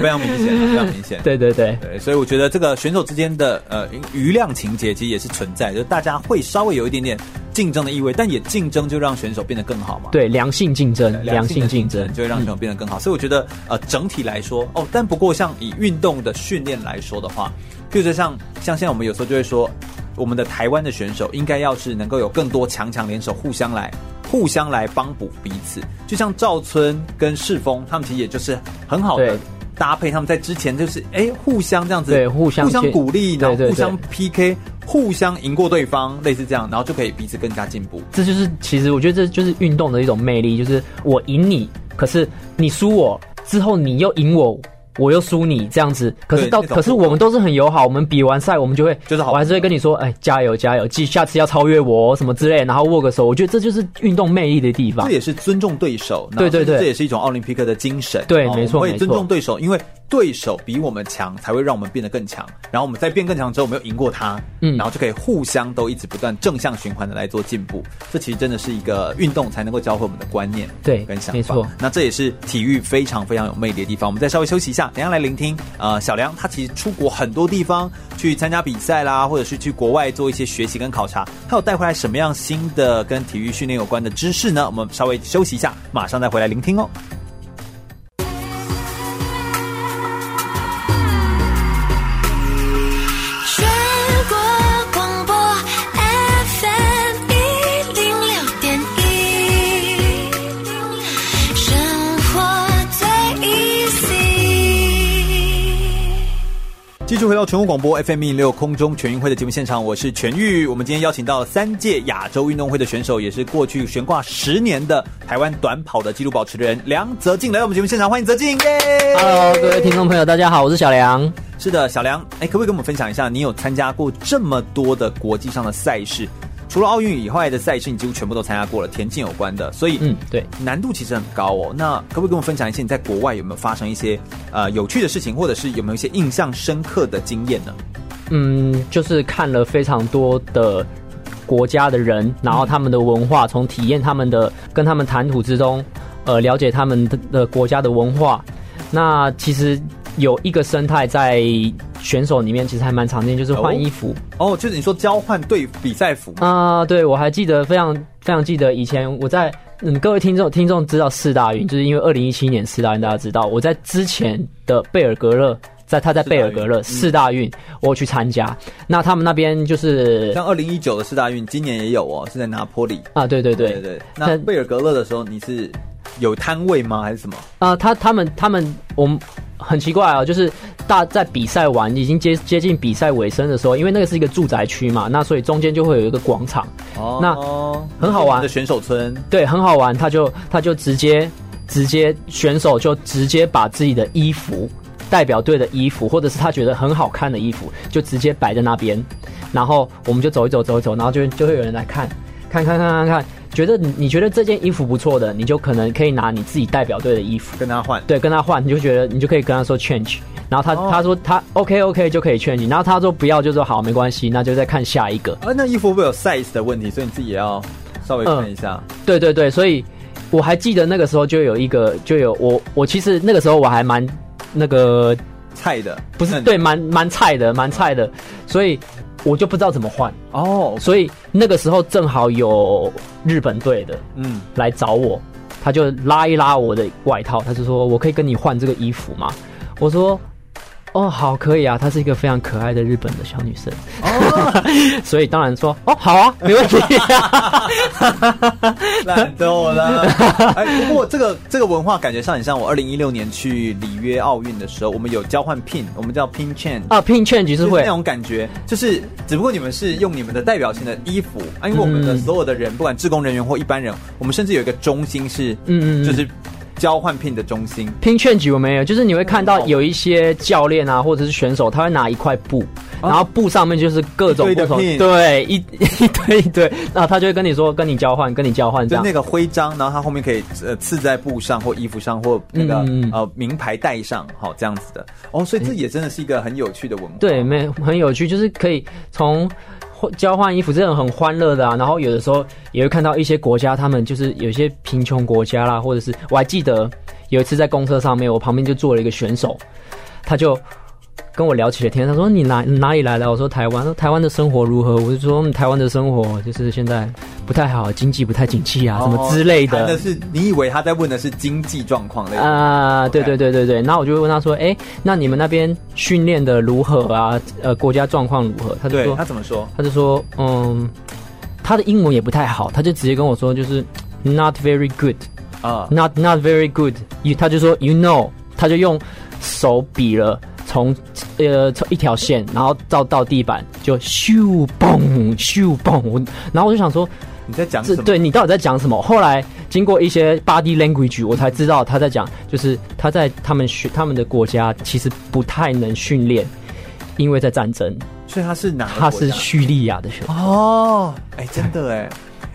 非常明显，非常明显。对对对对，所以我觉得这个选手之间的呃余量情节其实也是存在，就是大家会稍微有一点点竞争的意味，但也竞争就让选手变得更好嘛。对，良性竞争，良性竞争就会让选手变得更好。嗯、所以我觉得呃整体来说哦，但不过像以运动的训练来说的话，譬如说像像现在我们有时候就会说，我们的台湾的选手应该要是能够有更多强强联手，互相来互相来帮补彼此。就像赵村跟世峰，他们其实也就是很好的。搭配他们在之前就是哎、欸、互相这样子对互相互相鼓励，然后互相 PK，互相赢过对方，类似这样，然后就可以彼此更加进步。这就是其实我觉得这就是运动的一种魅力，就是我赢你，可是你输我之后你又赢我。我又输你这样子，可是到可是我们都是很友好，我们比完赛我们就会就是好，我还是会跟你说，哎，加油加油，记下次要超越我什么之类，然后握个手，我觉得这就是运动魅力的地方。这也是尊重对手，对对对，这也是一种奥林匹克的精神。对，没错，我也尊重对手，因为对手比我们强，才会让我们变得更强。然后我们在变更强之后，我们又赢过他，嗯，然后就可以互相都一直不断正向循环的来做进步。这其实真的是一个运动才能够教会我们的观念，对，跟想法。没错，那这也是体育非常非常有魅力的地方。我们再稍微休息一下，等下来聆听。呃，小梁他其实出国很多地方去参加比赛啦，或者是去国外做一些学习跟考察，他有带回来什么样新的跟体育训练有关的知识呢？我们稍微休息一下，马上再回来聆听哦。续回到全国广播 FM 一零六空中全运会的节目现场，我是全玉。我们今天邀请到了三届亚洲运动会的选手，也是过去悬挂十年的台湾短跑的纪录保持人梁泽静来到我们节目现场，欢迎泽静！耶！Hello，各位听众朋友，大家好，我是小梁。是的，小梁，哎，可不可以跟我们分享一下，你有参加过这么多的国际上的赛事？除了奥运以外的赛事，你几乎全部都参加过了，田径有关的，所以嗯，对，难度其实很高哦。那可不可以跟我分享一些，你在国外有没有发生一些呃有趣的事情，或者是有没有一些印象深刻的经验呢？嗯，就是看了非常多的国家的人，然后他们的文化，从体验他们的跟他们谈吐之中，呃，了解他们的的国家的文化。那其实有一个生态在选手里面其实还蛮常见，就是换衣服哦，哦，就是你说交换对比赛服啊、呃？对，我还记得非常非常记得以前我在嗯，各位听众听众知道四大运，就是因为二零一七年四大运大家知道，我在之前的贝尔格勒。在他在贝尔格勒四大运，我去参加。那他们那边就是像二零一九的四大运，今年也有哦，是在拿坡里啊。对对对对对。那贝尔格勒的时候，你是有摊位吗，还是什么？啊，他他们他们，我们很奇怪啊，就是大在比赛完已经接接近比赛尾声的时候，因为那个是一个住宅区嘛，那所以中间就会有一个广场。哦，那很好玩的选手村，对，很好玩。他就他就直接直接选手就直接把自己的衣服。代表队的衣服，或者是他觉得很好看的衣服，就直接摆在那边，然后我们就走一走，走一走，然后就就会有人来看，看看看看看，觉得你你觉得这件衣服不错的，你就可能可以拿你自己代表队的衣服跟他换，对，跟他换，你就觉得你就可以跟他说 change，然后他、哦、他说他 OK OK 就可以 change，然后他说不要就说好没关系，那就再看下一个。啊，那衣服会有 size 的问题？所以你自己也要稍微看一下。嗯、对对对，所以我还记得那个时候就有一个就有我我其实那个时候我还蛮。那个菜的不是对，蛮蛮菜的，蛮菜的，所以我就不知道怎么换哦。Oh. 所以那个时候正好有日本队的，嗯，来找我，他就拉一拉我的外套，他就说：“我可以跟你换这个衣服吗？”我说。哦，好，可以啊，她是一个非常可爱的日本的小女生，哦，所以当然说，哦，好啊，没问题，懒得我了。哎，不过这个这个文化感觉上很像我二零一六年去里约奥运的时候，我们有交换 pin，我们叫 pin change 啊，pin 会、就是、那种感觉，就是只不过你们是用你们的代表性的衣服啊，因为我们的所有的人，嗯、不管志工人员或一般人，我们甚至有一个中心是，嗯嗯，就是。交换 pin 的中心，pin change 有没有？就是你会看到有。一些教练啊，或者是选手，他会拿一块布，然后布上面就是各种不同，对，一一堆 一堆，然后他就会跟你说，跟你交换，跟你交换，就那个徽章，然后他后面可以呃刺在布上或衣服上或那个呃名牌带上，好这样子的。哦，所以这也真的是一个很有趣的文化，对，没很有趣，就是可以从。交换衣服这种很欢乐的啊，然后有的时候也会看到一些国家，他们就是有些贫穷国家啦，或者是我还记得有一次在公车上面，我旁边就坐了一个选手，他就。跟我聊起了天，他说你哪哪里来的？我说台湾。说台湾的生活如何？我就说台湾的生活就是现在不太好，经济不太景气啊，什么之类的。那是你以为他在问的是经济状况类啊？对对对对对。那我就会问他说：“哎，那你们那边训练的如何啊？呃，国家状况如何？”他就说：“他怎么说？他就说，嗯，他的英文也不太好，他就直接跟我说，就是 not very good 啊，not not very good。他就说 you know，他就用手比了。”从呃从一条线，然后到到地板就咻嘣咻嘣，然后我就想说你在讲什么？对，你到底在讲什么？后来经过一些 body language，我才知道他在讲，就是他在他们学他们的国家其实不太能训练，因为在战争。所以他是哪？他是叙利亚的选手哦，哎，真的哎，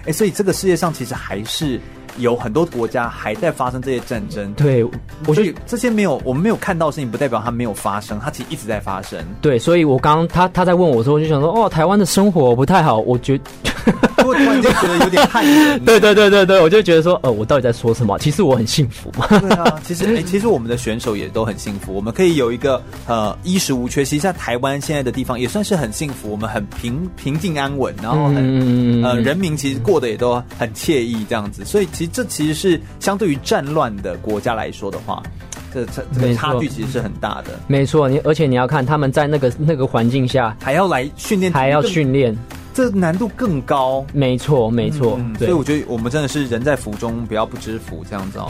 哎，所以这个世界上其实还是。有很多国家还在发生这些战争，对，我觉得这些没有我们没有看到的事情，不代表它没有发生，它其实一直在发生。对，所以我刚刚他他在问我的时候，我就想说，哦，台湾的生活不太好，我觉得。我突然间觉得有点汗颜。对对对对对，我就觉得说，呃，我到底在说什么？其实我很幸福。对啊，其实、欸、其实我们的选手也都很幸福。我们可以有一个呃衣食无缺。其实，在台湾现在的地方也算是很幸福。我们很平平静安稳，然后很、嗯、呃人民其实过得也都很惬意这样子。所以，其实这其实是相对于战乱的国家来说的话，这这这个差距其实是很大的。没错，你而且你要看他们在那个那个环境下还要来训练，还要训练。这难度更高，没错，没错、嗯。所以我觉得我们真的是人在福中不要不知福这样子哦。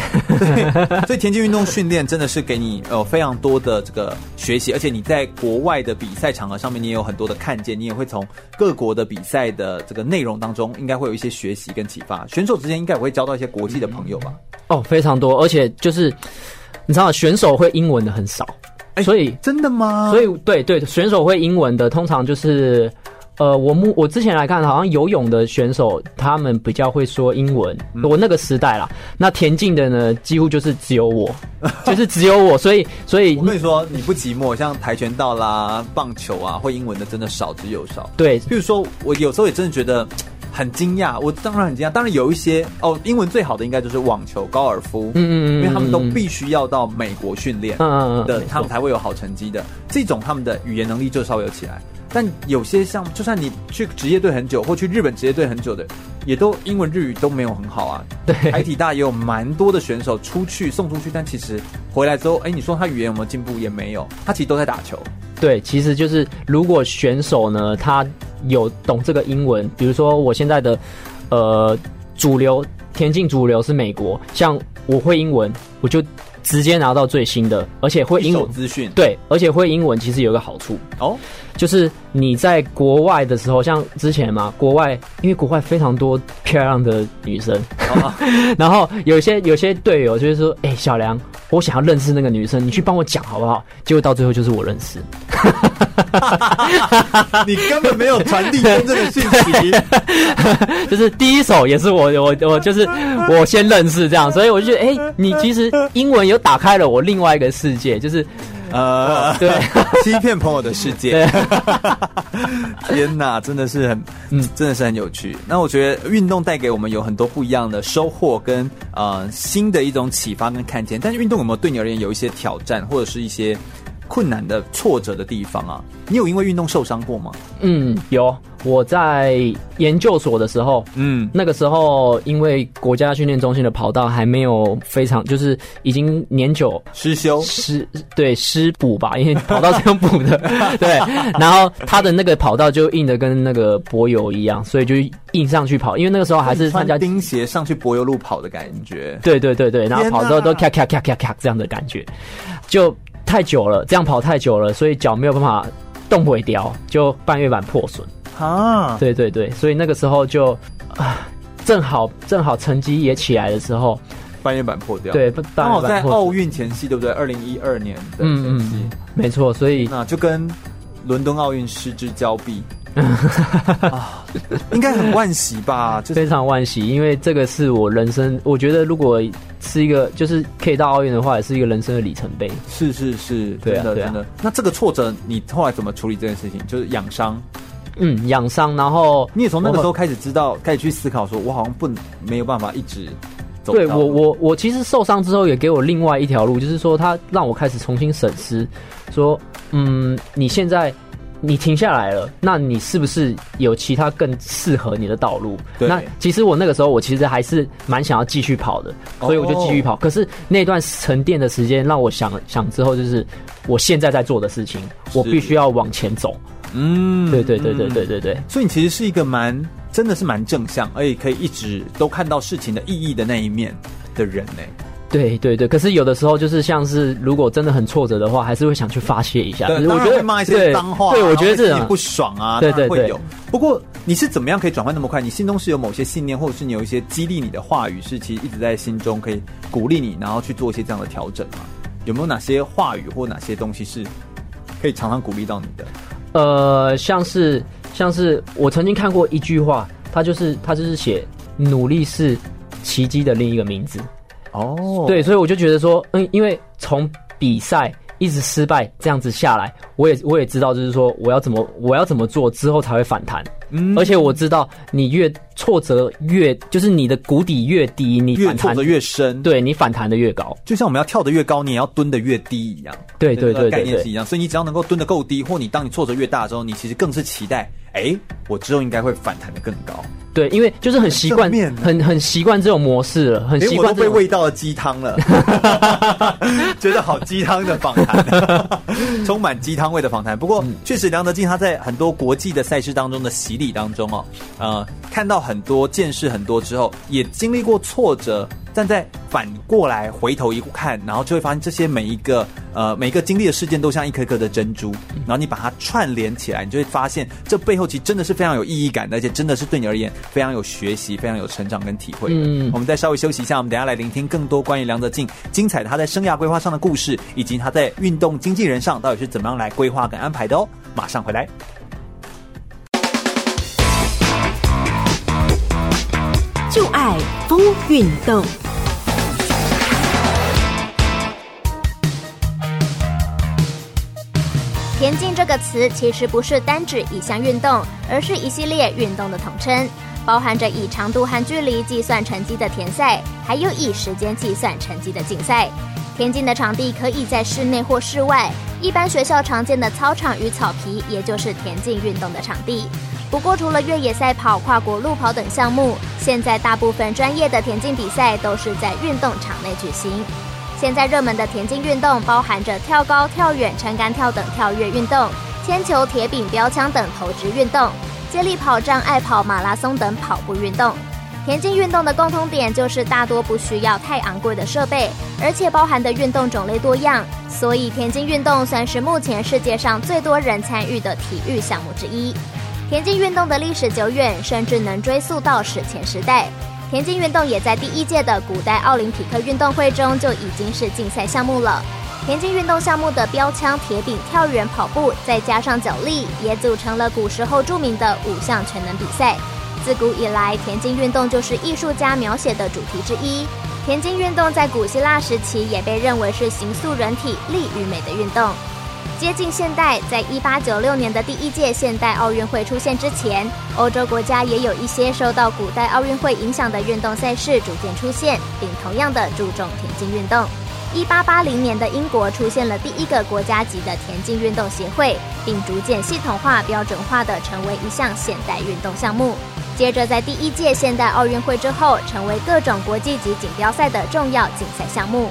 所以田径运动训练真的是给你呃非常多的这个学习，而且你在国外的比赛场合上面，你也有很多的看见，你也会从各国的比赛的这个内容当中，应该会有一些学习跟启发。选手之间应该也会交到一些国际的朋友吧？哦，非常多，而且就是你知道，选手会英文的很少，哎，所以真的吗？所以对对，选手会英文的通常就是。呃，我目我之前来看，好像游泳的选手他们比较会说英文。嗯、我那个时代啦，那田径的呢，几乎就是只有我，就是只有我，所以所以我跟你说，你不寂寞。像跆拳道啦、棒球啊，会英文的真的少之又少。对，比如说我有时候也真的觉得，很惊讶，我当然很惊讶。当然有一些哦，英文最好的应该就是网球、高尔夫，嗯嗯嗯，因为他们都必须要到美国训练，嗯嗯嗯的，他们才会有好成绩的。这种他们的语言能力就稍微有起来。但有些像，就算你去职业队很久，或去日本职业队很久的，也都英文日语都没有很好啊。对，海体大也有蛮多的选手出去送出去，但其实回来之后，哎，你说他语言有没有进步？也没有，他其实都在打球。对，其实就是如果选手呢，他有懂这个英文，比如说我现在的呃主流田径主流是美国，像我会英文，我就。直接拿到最新的，而且会英文资讯。对，而且会英文其实有个好处哦，就是你在国外的时候，像之前嘛，国外因为国外非常多漂亮的女生，哦、然后有些有些队友就是说，哎、欸，小梁，我想要认识那个女生，你去帮我讲好不好？结果到最后就是我认识。你根本没有传递真正的信息，就是第一手也是我我我就是我先认识这样，所以我就觉得，哎、欸，你其实英文有打开了我另外一个世界，就是呃，对，欺骗朋友的世界。天哪，真的是很，嗯，真的是很有趣。那我觉得运动带给我们有很多不一样的收获跟呃新的一种启发跟看见。但是运动有没有对你而言有一些挑战或者是一些？困难的挫折的地方啊，你有因为运动受伤过吗？嗯，有。我在研究所的时候，嗯，那个时候因为国家训练中心的跑道还没有非常，就是已经年久失修失对失补吧，因为跑道是用补的，对。然后他的那个跑道就硬的跟那个柏油一样，所以就硬上去跑。因为那个时候还是参加钉鞋上去柏油路跑的感觉，对对对对。然后跑之后都咔咔咔咔咔这样的感觉，就。太久了，这样跑太久了，所以脚没有办法动毁掉，就半月板破损啊！对对对，所以那个时候就啊，正好正好成绩也起来的时候，半月板破掉。对，刚好在奥运前夕，对不对？二零一二年的前夕，嗯嗯，没错。所以那就跟伦敦奥运失之交臂。啊，应该很万喜吧？就非常万喜，因为这个是我人生，我觉得如果是一个就是可以到奥运的话，也是一个人生的里程碑。是是是，对啊，真的。那这个挫折，你后来怎么处理这件事情？就是养伤，嗯，养伤，然后你也从那个时候开始知道，开始去思考，说我好像不没有办法一直走。对我，我我其实受伤之后，也给我另外一条路，就是说他让我开始重新审视，说，嗯，你现在。你停下来了，那你是不是有其他更适合你的道路？对。那其实我那个时候，我其实还是蛮想要继续跑的，所以我就继续跑。哦。可是那段沉淀的时间，让我想想之后，就是我现在在做的事情，我必须要往前走。嗯，对对对对对对对。所以你其实是一个蛮，真的是蛮正向，而且可以一直都看到事情的意义的那一面的人呢。对对对，可是有的时候就是像是如果真的很挫折的话，还是会想去发泄一下。对，我觉得会骂一些脏话，对，我觉得这种不爽啊，对对对，会有。不过你是怎么样可以转换那么快？你心中是有某些信念，或者是你有一些激励你的话语，是其实一直在心中可以鼓励你，然后去做一些这样的调整吗？有没有哪些话语或哪些东西是可以常常鼓励到你的？呃，像是像是我曾经看过一句话，它就是它就是写努力是奇迹的另一个名字。哦，oh. 对，所以我就觉得说，嗯，因为从比赛一直失败这样子下来，我也我也知道，就是说我要怎么我要怎么做之后才会反弹。嗯，而且我知道你越挫折越就是你的谷底越低，你反弹的越深，对你反弹的越高。就像我们要跳得越高，你也要蹲得越低一样。对对对，对，概念是一样。所以你只要能够蹲得够低，或你当你挫折越大的时候，你其实更是期待，哎，我之后应该会反弹的更高。对，因为就是很习惯，很很习惯这种模式了，很习惯。我都被喂到了鸡汤了，觉得好鸡汤的访谈，充满鸡汤味的访谈。不过，确实梁德进他在很多国际的赛事当中的洗礼当中哦，呃，看到很多见识很多之后，也经历过挫折。站在反过来回头一看，然后就会发现这些每一个呃每一个经历的事件都像一颗颗的珍珠，然后你把它串联起来，你就会发现这背后其实真的是非常有意义感的，而且真的是对你而言非常有学习、非常有成长跟体会的。嗯，我们再稍微休息一下，我们等一下来聆听更多关于梁德静精彩的他在生涯规划上的故事，以及他在运动经纪人上到底是怎么样来规划跟安排的哦。马上回来。就爱疯运动。田径这个词其实不是单指一项运动，而是一系列运动的统称。包含着以长度和距离计算成绩的田赛，还有以时间计算成绩的竞赛。田径的场地可以在室内或室外，一般学校常见的操场与草皮，也就是田径运动的场地。不过，除了越野赛跑、跨国路跑等项目，现在大部分专业的田径比赛都是在运动场内举行。现在热门的田径运动包含着跳高、跳远、撑杆跳等跳跃运动，铅球、铁饼、标枪等投掷运动，接力跑、障碍跑、马拉松等跑步运动。田径运动的共通点就是大多不需要太昂贵的设备，而且包含的运动种类多样，所以田径运动算是目前世界上最多人参与的体育项目之一。田径运动的历史久远，甚至能追溯到史前时代。田径运动也在第一届的古代奥林匹克运动会中就已经是竞赛项目了。田径运动项目的标枪、铁饼、跳远、跑步，再加上脚力，也组成了古时候著名的五项全能比赛。自古以来，田径运动就是艺术家描写的主题之一。田径运动在古希腊时期也被认为是形塑人体力与美的运动。接近现代，在一八九六年的第一届现代奥运会出现之前，欧洲国家也有一些受到古代奥运会影响的运动赛事逐渐出现，并同样的注重田径运动。一八八零年的英国出现了第一个国家级的田径运动协会，并逐渐系统化、标准化的成为一项现代运动项目。接着，在第一届现代奥运会之后，成为各种国际级锦标赛的重要竞赛项目。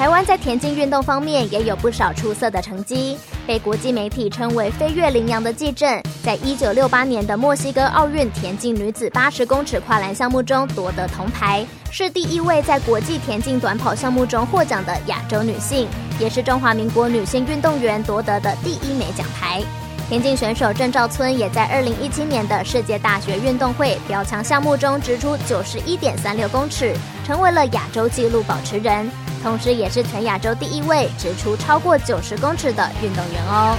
台湾在田径运动方面也有不少出色的成绩，被国际媒体称为“飞跃羚羊”的纪政，在一九六八年的墨西哥奥运田径女子八十公尺跨栏项目中夺得铜牌，是第一位在国际田径短跑项目中获奖的亚洲女性，也是中华民国女性运动员夺得的第一枚奖牌。田径选手郑兆村也在二零一七年的世界大学运动会标枪项目中掷出九十一点三六公尺，成为了亚洲纪录保持人，同时也是全亚洲第一位掷出超过九十公尺的运动员哦。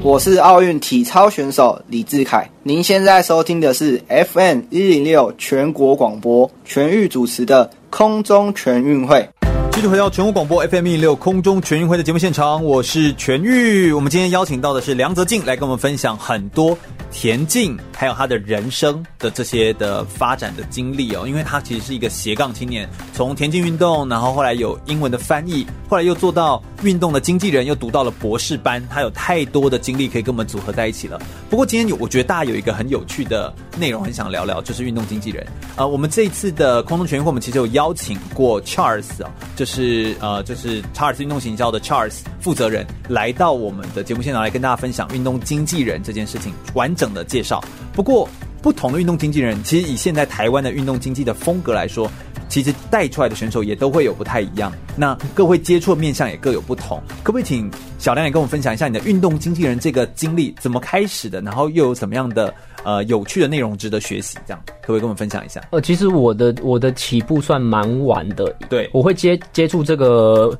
我是奥运体操选手李志凯，您现在收听的是 FM 一零六全国广播全域主持的空中全运会。继续回到全国广播 FM 一六空中全运会的节目现场，我是全玉。我们今天邀请到的是梁泽静来跟我们分享很多。田径还有他的人生的这些的发展的经历哦，因为他其实是一个斜杠青年，从田径运动，然后后来有英文的翻译，后来又做到运动的经纪人，又读到了博士班，他有太多的经历可以跟我们组合在一起了。不过今天有，我觉得大家有一个很有趣的内容，很想聊聊，就是运动经纪人。呃，我们这一次的空中全运会，我们其实有邀请过 Charles 啊，就是呃，就是 Charles 运动行销的 Charles 负责人，来到我们的节目现场来跟大家分享运动经纪人这件事情完整的介绍。不过，不同的运动经纪人，其实以现在台湾的运动经济的风格来说，其实带出来的选手也都会有不太一样。那各位接触的面向也各有不同。可不可以请小亮也跟我们分享一下你的运动经纪人这个经历怎么开始的？然后又有怎么样的呃有趣的内容值得学习？这样可不可以跟我们分享一下？呃，其实我的我的起步算蛮晚的。对，我会接接触这个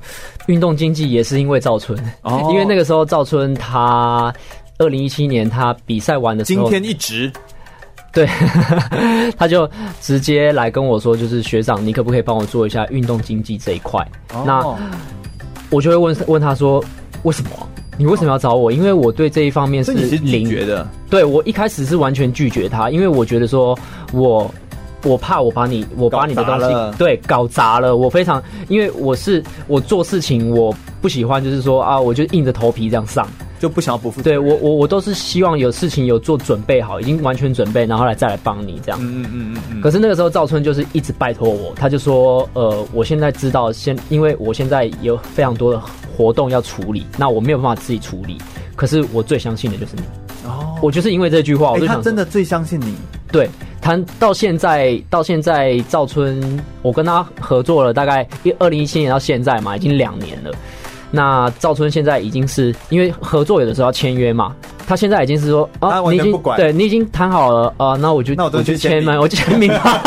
运动经济也是因为赵春，哦，因为那个时候赵春他。二零一七年，他比赛完的时候，今天一直，对，他就直接来跟我说，就是学长，你可不可以帮我做一下运动经济这一块？哦。那我就会问问他说，为什么？你为什么要找我？因为我对这一方面是零觉得。对，我一开始是完全拒绝他，因为我觉得说我我怕我把你我把你的东西对搞砸了，我非常因为我是我做事情我不喜欢，就是说啊，我就硬着头皮这样上。就不想要不负责。对我，我我都是希望有事情有做准备好，已经完全准备，然后来再来帮你这样。嗯嗯嗯嗯。可是那个时候赵春就是一直拜托我，他就说，呃，我现在知道，先因为我现在有非常多的活动要处理，那我没有办法自己处理。可是我最相信的就是你。哦。我就是因为这句话，我就想、欸、他真的最相信你。对，他到现在到现在赵春，我跟他合作了大概一二零一七年到现在嘛，已经两年了。那赵春现在已经是因为合作有的时候要签约嘛，他现在已经是说啊，你已经对你已经谈好了啊，那我就那我就去签名，我就签名 吧。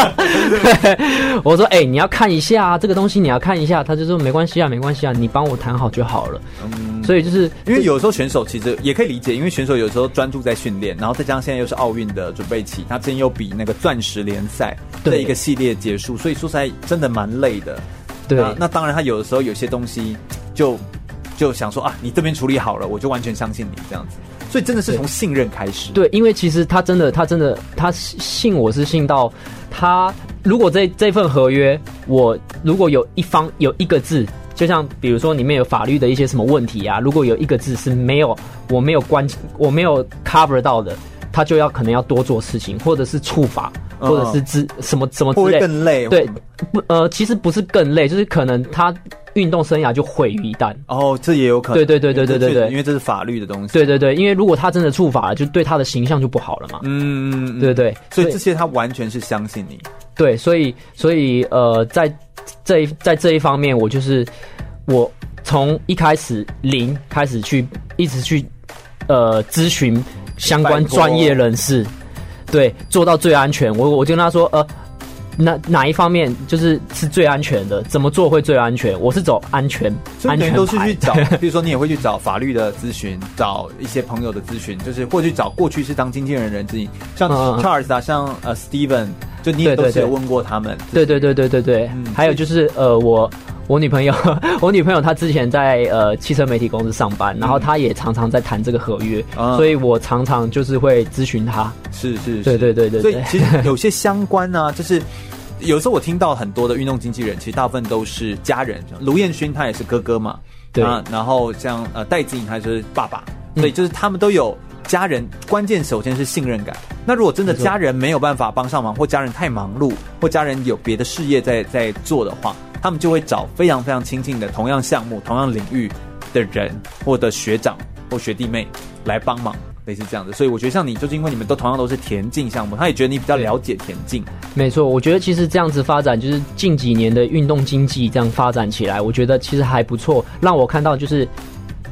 对，我说哎、欸，你要看一下啊，这个东西你要看一下。他就说没关系啊，没关系啊，你帮我谈好就好了。嗯，所以就是因为有时候选手其实也可以理解，因为选手有时候专注在训练，然后再加上现在又是奥运的准备期，他之前又比那个钻石联赛的一个系列结束，所以说实在真的蛮累的。对，那当然他有的时候有些东西就就想说啊，你这边处理好了，我就完全相信你这样子。所以真的是从信任开始。对，因为其实他真的，他真的，他信我是信到他。如果这这份合约，我如果有一方有一个字，就像比如说里面有法律的一些什么问题啊，如果有一个字是没有我没有关我没有 cover 到的，他就要可能要多做事情，或者是处罚，或者是之什么什么之类。会更累。对，不呃，其实不是更累，就是可能他。运动生涯就毁于一旦哦，这也有可能。对对对对对对对，因为这是法律的东西。对对对，因为如果他真的触法了，就对他的形象就不好了嘛。嗯，对对。所以这些他完全是相信你。对，所以所以呃，在这一在这一方面，我就是我从一开始零开始去一直去呃咨询相关专业人士，对，做到最安全。我我就跟他说呃。那哪一方面就是是最安全的？怎么做会最安全？我是走安全，安全都是去找。比如说，你也会去找法律的咨询，找一些朋友的咨询，就是或去找过去是当经纪人的人之一，像 Charles 啊，像呃 Steven，就你也都是有问过他们。对对对对对对。嗯，还有就是呃我。我女朋友，我女朋友她之前在呃汽车媒体公司上班，然后她也常常在谈这个合约，嗯，所以我常常就是会咨询她。是是是，对对对对。所以其实有些相关呢，啊，就是有时候我听到很多的运动经纪人，其实大部分都是家人。卢彦勋他也是哥哥嘛，对。然后像呃戴子颖他就是爸爸，所以就是他们都有家人。关键首先是信任感。那如果真的家人没有办法帮上忙，或家人太忙碌，或家人有别的事业在在做的话。他们就会找非常非常亲近的同样项目、同样领域的人，或者学长或学弟妹来帮忙，类似这样的。所以我觉得像你，就是因为你们都同样都是田径项目，他也觉得你比较了解田径。没错，我觉得其实这样子发展，就是近几年的运动经济这样发展起来，我觉得其实还不错，让我看到就是。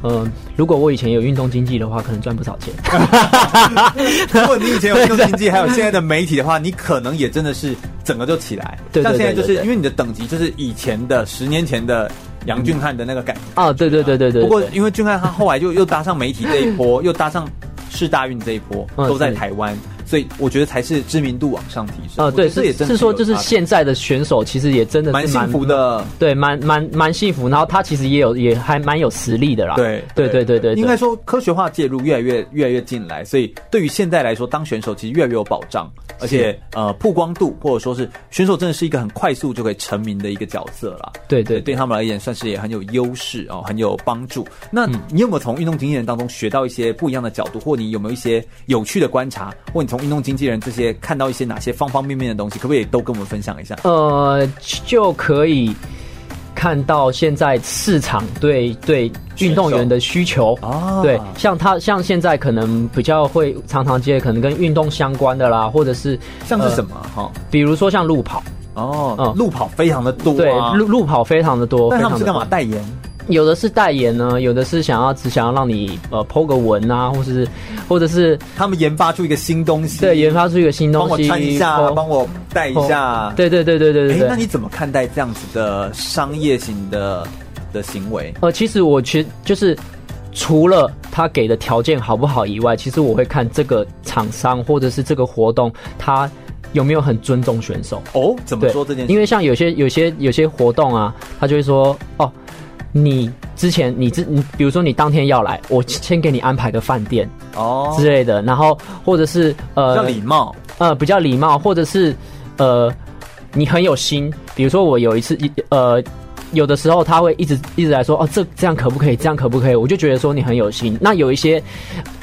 嗯、呃，如果我以前有运动经济的话，可能赚不少钱。如果你以前有运动经济，还有现在的媒体的话，你可能也真的是整个就起来。对，像现在就是因为你的等级就是以前的十年前的杨俊翰的那个感觉啊，对对对对对。不过因为俊翰他后来就又搭上媒体这一波，又搭上世大运这一波，都在台湾。所以我觉得才是知名度往上提升啊、呃！对，这也真是说，就是现在的选手其实也真的蛮幸福的，对，蛮蛮蛮幸福。然后他其实也有也还蛮有实力的啦。对，对，对，对，对，对。应该说科学化介入越来越越来越进来，所以对于现在来说，当选手其实越来越有保障，而且呃曝光度或者说是选手真的是一个很快速就可以成名的一个角色啦。对对，对他们而言算是也很有优势哦，很有帮助。那你有没有从运动经纪人当中学到一些不一样的角度，或你有没有一些有趣的观察，或你从运动经纪人这些？看到一些哪些方方面面的东西，可不可以都跟我们分享一下？呃，就可以看到现在市场对对运动员的需求。啊，对，像他像现在可能比较会常常接，可能跟运动相关的啦，或者是像是什么？哈、呃，比如说像路跑。哦，嗯，路跑非常的多、啊，对，路路跑非常的多，但他们是干嘛代言？有的是代言呢，有的是想要只想要让你呃 po 个文啊，或是或者是他们研发出一个新东西，对，研发出一个新东西，帮我穿一下，帮我带一下，对对对对对对，对。那你怎么看待这样子的商业型的的行为？呃，其实我其实就是除了他给的条件好不好以外，其实我会看这个厂商或者是这个活动，他有没有很尊重选手。哦，怎么说这件事？因为像有些有些有些活动啊，他就会说哦。你之前你之你比如说你当天要来，我先给你安排个饭店哦。之类的，然后或者是呃比较礼貌。呃比较礼貌，或者是呃你很有心，比如说我有一次呃有的时候他会一直一直来说哦这这样可不可以？这样可不可以，我就觉得说你很有心。那有一些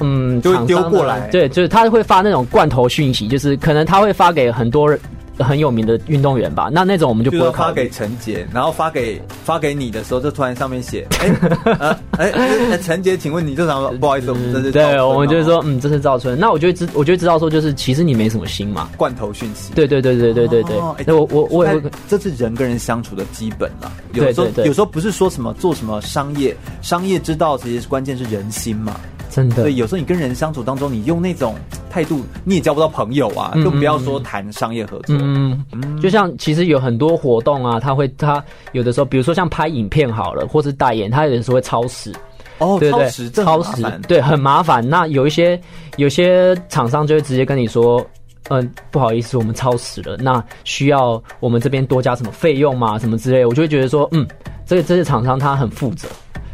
嗯就丢过来，对，就是他会发那种罐头讯息，就是可能他会发给很多人。很有名的运动员吧，那那种我们就不会发给陈杰，然后发给发给你的时候，就突然上面写，哎、欸，呃，哎、欸，陈杰，请问你这场不好意思，我们这是对，我们就是说，嗯，这是赵春，那我就知，我就知道说，就是其实你没什么心嘛，罐头讯息，对对对对对对对，那、哦欸、我我我也会，这是人跟人相处的基本了，有时候有时候不是说什么做什么商业，商业之道其实关键是人心嘛。真的。对，有时候你跟人相处当中，你用那种态度，你也交不到朋友啊，更不要说谈商业合作。嗯，嗯，就像其实有很多活动啊，他会他有的时候，比如说像拍影片好了，或是代言，他有的时候会超时。哦，对对，超时，超时，对，很麻烦。那有一些有些厂商就会直接跟你说，嗯、呃，不好意思，我们超时了，那需要我们这边多加什么费用吗？什么之类，我就会觉得说，嗯，这个这些厂商他很负责。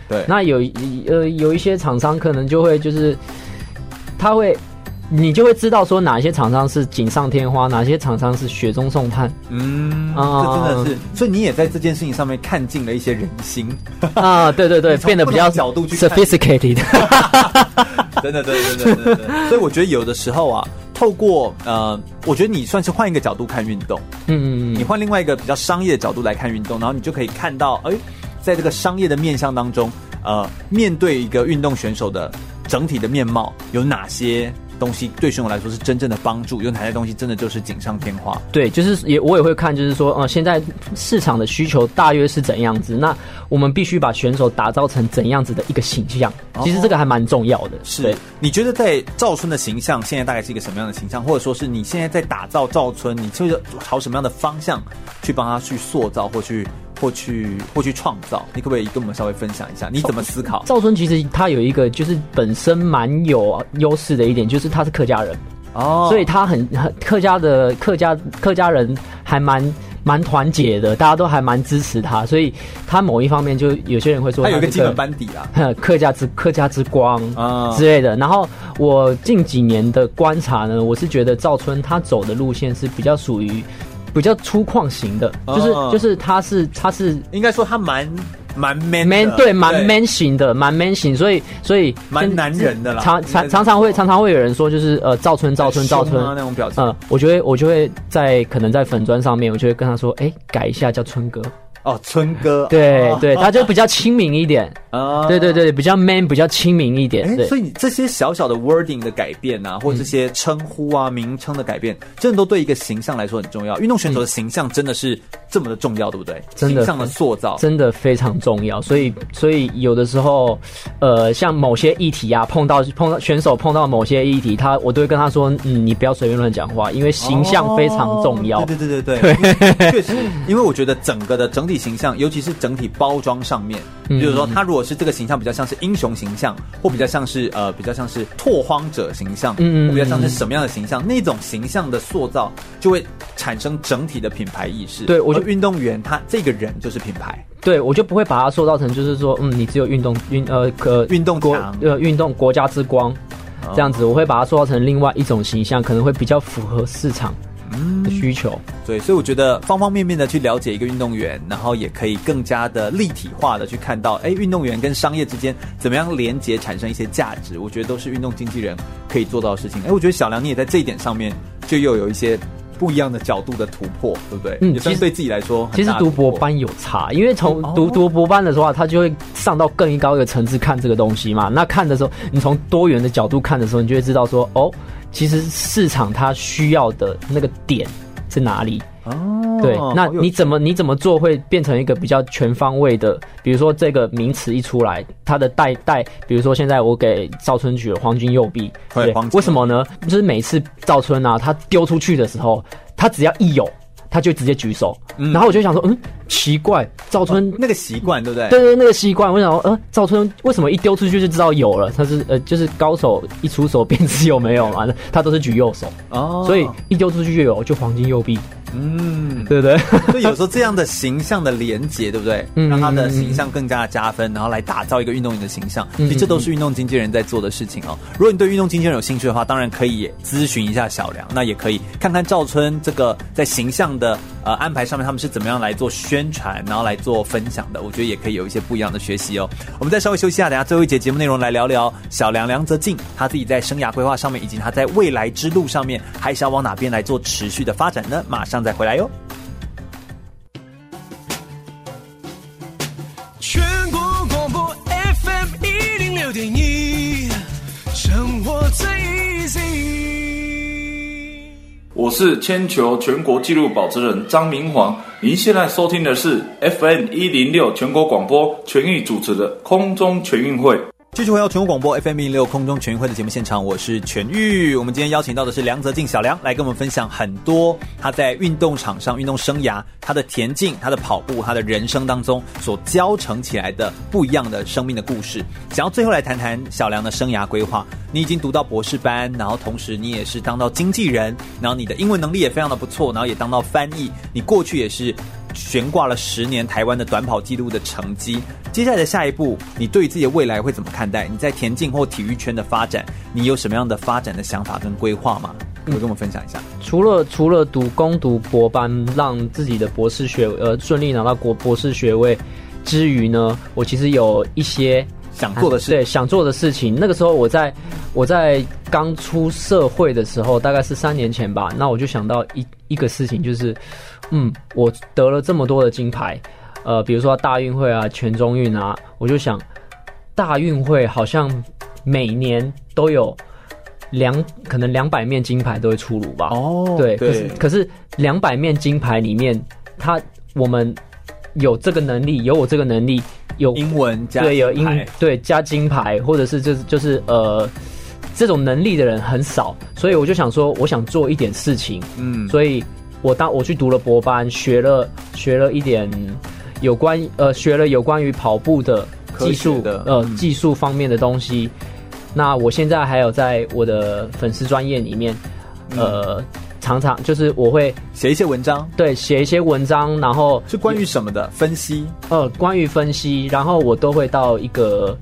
对，那有呃有一些厂商可能就会就是他会。你就会知道说哪些厂商是锦上添花，哪些厂商是雪中送炭。嗯，这真的是，所以你也在这件事情上面看尽了一些人心啊，对对对，变得比较角度去 sophisticated。真的，对对对对对。所以我觉得有的时候啊，透过呃，我觉得你算是换一个角度看运动，嗯嗯，你换另外一个比较商业的角度来看运动，然后你就可以看到，哎，在这个商业的面向当中，呃，面对一个运动选手的整体的面貌有哪些？东西对选手来说是真正的帮助，有哪些东西真的就是锦上添花？对，就是也我也会看，就是说，呃，现在市场的需求大约是怎样子？那我们必须把选手打造成怎样子的一个形象？其实这个还蛮重要的。是，你觉得在赵春的形象现在大概是一个什么样的形象？或者说是你现在在打造赵春，你就是朝什么样的方向去帮他去塑造或去？或去或去创造，你可不可以跟我们稍微分享一下你怎么思考？赵春其实他有一个就是本身蛮有优势的一点，就是他是客家人哦，所以他很很客家的客家客家人还蛮蛮团结的，大家都还蛮支持他，所以他某一方面就有些人会说他，他有一个基本班底啊，客家之客家之光啊之类的。然后我近几年的观察呢，我是觉得赵春他走的路线是比较属于。比较粗犷型的，就是、哦、就是他是他是应该说他蛮蛮 man man 对蛮 man 型的蛮 man 型，所以所以蛮男人的啦。常常常常会常常会有人说就是呃赵春赵春赵春那种表情，嗯，我就会我就会在可能在粉砖上面，我就会跟他说，哎、欸，改一下叫春哥。哦，春哥，对对，他就比较亲民一点 啊，对对对，比较 man，比较亲民一点。哎，所以这些小小的 wording 的改变啊，或这些称呼啊、名称的改变，真的都对一个形象来说很重要。运动选手的形象真的是这么的重要，对不对？形象的塑造真的非常重要。所以，所以有的时候，呃，像某些议题啊，碰到碰到选手碰到某些议题，他我都会跟他说，嗯，你不要随便乱讲话，因为形象非常重要。对对对对对，确实，因为我觉得整个的整体。形象，尤其是整体包装上面，比如说他如果是这个形象比较像是英雄形象，或比较像是呃比较像是拓荒者形象，嗯，或比较像是什么样的形象，那种形象的塑造就会产生整体的品牌意识。对，我觉得运动员他这个人就是品牌，对我就不会把它塑造成就是说，嗯，你只有运动运呃可运动国呃运动国家之光这样子，我会把它塑造成另外一种形象，可能会比较符合市场。的需求，对，所以我觉得方方面面的去了解一个运动员，然后也可以更加的立体化的去看到，哎，运动员跟商业之间怎么样连接，产生一些价值，我觉得都是运动经纪人可以做到的事情。哎，我觉得小梁你也在这一点上面就又有一些不一样的角度的突破，对不对？嗯，其实对自己来说，其实读博班有差，因为从读读博班的时候，他就会上到更高一个层次看这个东西嘛。那看的时候，你从多元的角度看的时候，你就会知道说，哦。其实市场它需要的那个点在哪里？哦，对，那你怎么你怎么做会变成一个比较全方位的？比如说这个名词一出来，它的代代，比如说现在我给赵春举了黄金右臂，对，为什么呢？就是每次赵春啊，他丢出去的时候，他只要一有。他就直接举手，嗯、然后我就想说，嗯，奇怪，赵春、哦、那个习惯对不对？对对，那个习惯，我想说，呃，赵春为什么一丢出去就知道有了？他是呃，就是高手一出手便知有没有嘛，他都是举右手哦，所以一丢出去就有，就黄金右臂。嗯，对不对？所以有时候这样的形象的连接，对不对？嗯，让他的形象更加的加分，然后来打造一个运动员的形象。其实这都是运动经纪人在做的事情哦。如果你对运动经纪人有兴趣的话，当然可以咨询一下小梁，那也可以看看赵春这个在形象的呃安排上面，他们是怎么样来做宣传，然后来做分享的。我觉得也可以有一些不一样的学习哦。我们再稍微休息一下，等下最后一节节目内容来聊聊小梁梁泽静他自己在生涯规划上面，以及他在未来之路上面还想往哪边来做持续的发展呢？马上再回来哟。全国广播 FM 一零六点一，生活最 easy。我是铅球全国纪录保持人张明煌，您现在收听的是 FM 一零六全国广播全域主持的空中全运会。继续回到全国广播 FM 一零六空中全运会的节目现场，我是全玉。我们今天邀请到的是梁泽静小梁，来跟我们分享很多他在运动场上、运动生涯、他的田径、他的跑步、他的人生当中所交成起来的不一样的生命的故事。想要最后来谈谈小梁的生涯规划。你已经读到博士班，然后同时你也是当到经纪人，然后你的英文能力也非常的不错，然后也当到翻译。你过去也是。悬挂了十年台湾的短跑记录的成绩，接下来的下一步，你对于自己的未来会怎么看待？你在田径或体育圈的发展，你有什么样的发展的想法跟规划吗？可以跟我们分享一下。除了除了读攻读博班，让自己的博士学呃顺利拿到国博士学位之余呢，我其实有一些想做的事，对想做的事情。那个时候我在我在刚出社会的时候，大概是三年前吧，那我就想到一一个事情，就是。嗯，我得了这么多的金牌，呃，比如说大运会啊、全中运啊，我就想，大运会好像每年都有两可能两百面金牌都会出炉吧？哦，对，对，可是可是两百面金牌里面，他我们有这个能力，有我这个能力，有英文加对有英对加金牌，或者是就是就是呃这种能力的人很少，所以我就想说，我想做一点事情，嗯，所以。我当我去读了博班，学了学了一点有关呃学了有关于跑步的技术的呃技术方面的东西。那我现在还有在我的粉丝专业里面，呃，嗯、常常就是我会写一些文章，对，写一些文章，然后是关于什么的分析？呃，关于分析，然后我都会到一个。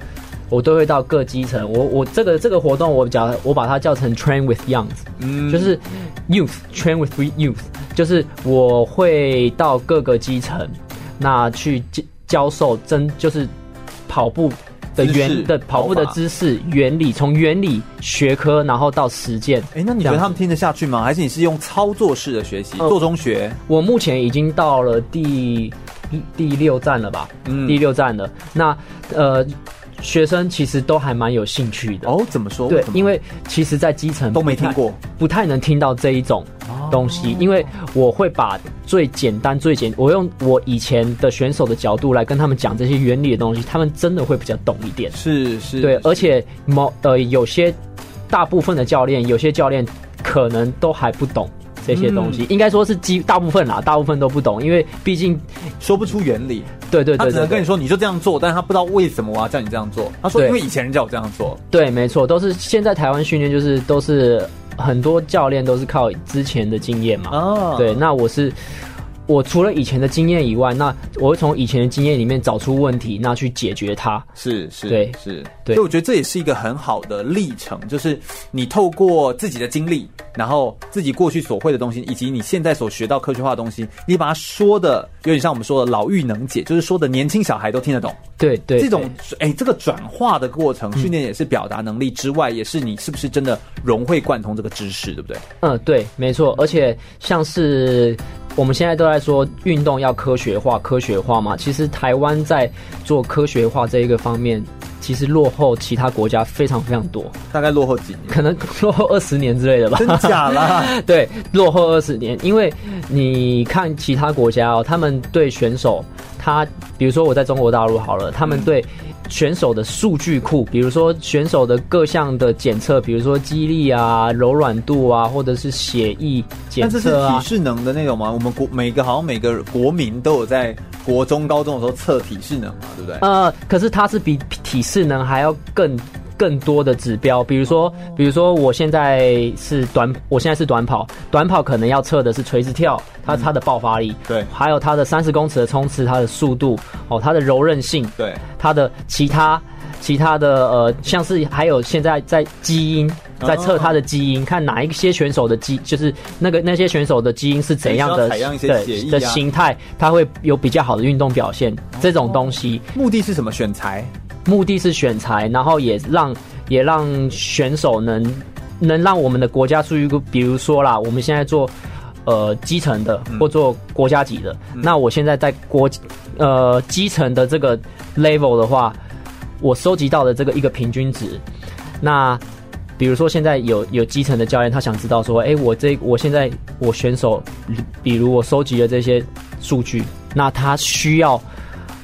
我都会到各基层，我我这个这个活动我讲我把它叫成 train with young，嗯，就是 youth train with youth，就是我会到各个基层，那去教授真就是跑步的原的跑步的知识原理，从原理学科然后到实践。哎、欸，那你觉得他们听得下去吗？还是你是用操作式的学习做中学？我目前已经到了第第六站了吧？嗯，第六站了。那呃。学生其实都还蛮有兴趣的哦。怎么说？对，因为其实，在基层都没听过，不太能听到这一种东西。因为我会把最简单、最简，我用我以前的选手的角度来跟他们讲这些原理的东西，他们真的会比较懂一点。是是，对，而且某呃，有些大部分的教练，有些教练可能都还不懂。这些东西应该说是基大部分啦，大部分都不懂，因为毕竟说不出原理。对对对，他只能跟你说你就这样做，但是他不知道为什么我要叫你这样做。他说因为以前人叫我这样做。对，没错，都是现在台湾训练就是都是很多教练都是靠之前的经验嘛。哦，对，那我是。我除了以前的经验以外，那我会从以前的经验里面找出问题，那去解决它。是是，对是，对。所以我觉得这也是一个很好的历程，就是你透过自己的经历，然后自己过去所会的东西，以及你现在所学到科学化的东西，你把它说的有点像我们说的老妪能解，就是说的年轻小孩都听得懂。对对，这种哎，这个转化的过程，训练也是表达能力之外，也是你是不是真的融会贯通这个知识，对不对？嗯，对，没错。而且像是。我们现在都在说运动要科学化，科学化嘛。其实台湾在做科学化这一个方面，其实落后其他国家非常非常多。大概落后几年？可能 落后二十年之类的吧。真假啦？对，落后二十年。因为你看其他国家哦，他们对选手，他比如说我在中国大陆好了，他们对。选手的数据库，比如说选手的各项的检测，比如说肌力啊、柔软度啊，或者是血液检测啊。这是体适能的那种吗？我们国每个好像每个国民都有在国中、高中的时候测体适能嘛，对不对？呃，可是它是比体适能还要更。更多的指标，比如说，比如说，我现在是短，我现在是短跑，短跑可能要测的是垂直跳，它它的爆发力，对，还有它的三十公尺的冲刺，它的速度，哦，它的柔韧性，对，它的其他其他的呃，像是还有现在在基因，在测它的基因，看哪一些选手的基，就是那个那些选手的基因是怎样的，对的形态，它会有比较好的运动表现，这种东西，目的是什么？选材。目的是选材，然后也让也让选手能能让我们的国家出一个，比如说啦，我们现在做呃基层的或做国家级的，嗯、那我现在在国呃基层的这个 level 的话，我收集到的这个一个平均值，那比如说现在有有基层的教练，他想知道说，哎，我这我现在我选手，比如我收集了这些数据，那他需要。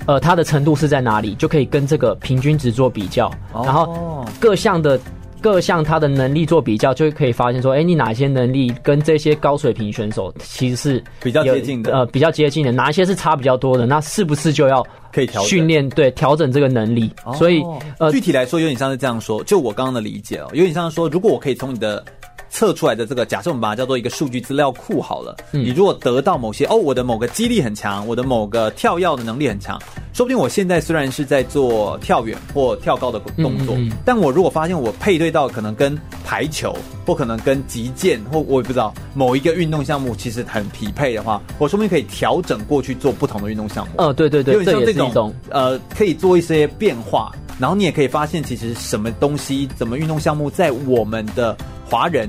呃，它的程度是在哪里，就可以跟这个平均值做比较，哦、然后各项的。各项他的能力做比较，就可以发现说，哎、欸，你哪些能力跟这些高水平选手其实是比较接近的，呃，比较接近的，哪一些是差比较多的？那是不是就要可以调训练？对，调整这个能力。哦、所以，呃，具体来说，有点像是这样说，就我刚刚的理解哦，有点像是说，如果我可以从你的。测出来的这个，假设我们把它叫做一个数据资料库好了。嗯，你如果得到某些哦，我的某个肌力很强，我的某个跳跃的能力很强，说不定我现在虽然是在做跳远或跳高的动作，嗯嗯嗯，但我如果发现我配对到可能跟排球或可能跟击剑或我也不知道某一个运动项目其实很匹配的话，我说不定可以调整过去做不同的运动项目。哦，对对对，因为像这种呃，可以做一些变化，然后你也可以发现其实什么东西、怎么运动项目在我们的。华人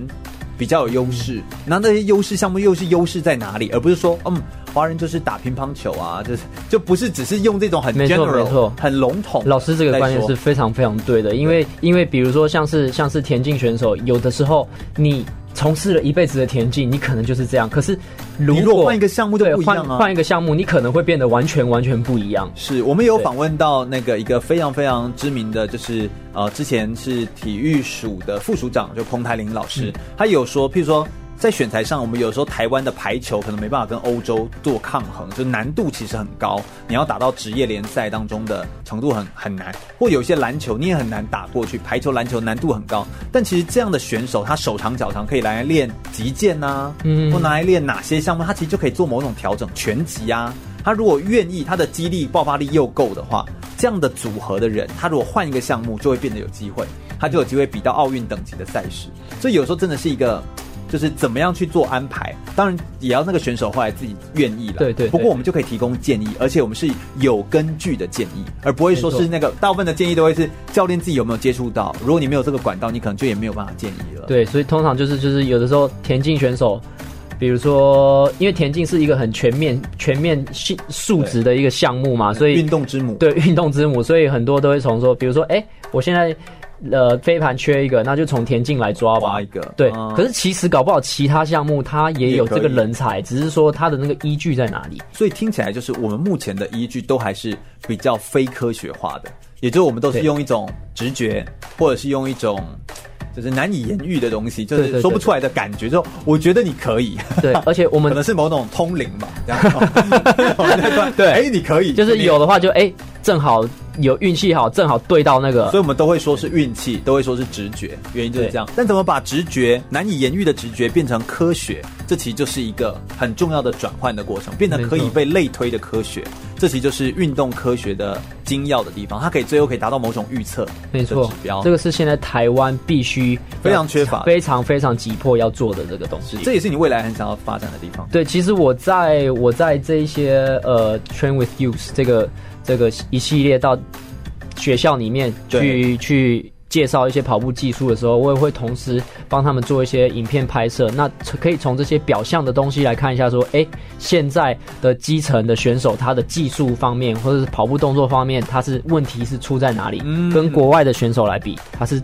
比较有优势，那那些优势项目又是优势在哪里？而不是说，嗯，华人就是打乒乓球啊，就是就不是只是用这种很 general，没错，很笼统。老师这个观念是非常非常对的，因为因为比如说像是像是田径选手，有的时候你。从事了一辈子的田径，你可能就是这样。可是，如果换一个项目就不一样啊！换换一个项目，你可能会变得完全完全不一样。是我们有访问到那个一个非常非常知名的，就是呃，之前是体育署的副署长，就彭台林老师，嗯、他有说，譬如说。在选材上，我们有时候台湾的排球可能没办法跟欧洲做抗衡，就难度其实很高。你要打到职业联赛当中的程度很很难，或有些篮球你也很难打过去。排球、篮球难度很高，但其实这样的选手他手长脚长，可以来练击剑呐，嗯，或拿来练哪些项目，他其实就可以做某种调整。拳击啊，他如果愿意，他的肌力爆发力又够的话，这样的组合的人，他如果换一个项目，就会变得有机会，他就有机会比到奥运等级的赛事。所以有时候真的是一个。就是怎么样去做安排，当然也要那个选手后来自己愿意了。对，对对。不过我们就可以提供建议，而且我们是有根据的建议，而不会说是那个大部分的建议都会是教练自己有没有接触到。如果你没有这个管道，你可能就也没有办法建议了。对，所以通常就是就是有的时候田径选手，比如说因为田径是一个很全面全面性素质的一个项目嘛，所以运动之母。对，运动之母，所以很多都会从说，比如说，哎，我现在。呃，飞盘缺一个，那就从田径来抓吧。抓一个，对。嗯、可是其实搞不好其他项目它也有这个人才，只是说它的那个依据在哪里。所以听起来就是我们目前的依据都还是比较非科学化的，也就是我们都是用一种直觉，或者是用一种。就是难以言喻的东西，就是说不出来的感觉。就我觉得你可以，对，而且我们可能是某种通灵吧，这样。对，哎，你可以，就是有的话就哎，正好有运气好，正好对到那个，所以我们都会说是运气，都会说是直觉，原因就是这样。但怎么把直觉难以言喻的直觉变成科学？这其实就是一个很重要的转换的过程，变成可以被类推的科学。这其实就是运动科学的精要的地方，它可以最后可以达到某种预测。没错，指标这个是现在台湾必须非常缺乏、非常非常急迫要做的这个东西。这也是你未来很想要发展的地方。对，其实我在我在这一些呃，Train with yous 这个这个一系列到学校里面去去。介绍一些跑步技术的时候，我也会同时帮他们做一些影片拍摄。那可以从这些表象的东西来看一下，说，哎，现在的基层的选手，他的技术方面或者是跑步动作方面，他是问题是出在哪里？嗯，跟国外的选手来比，他是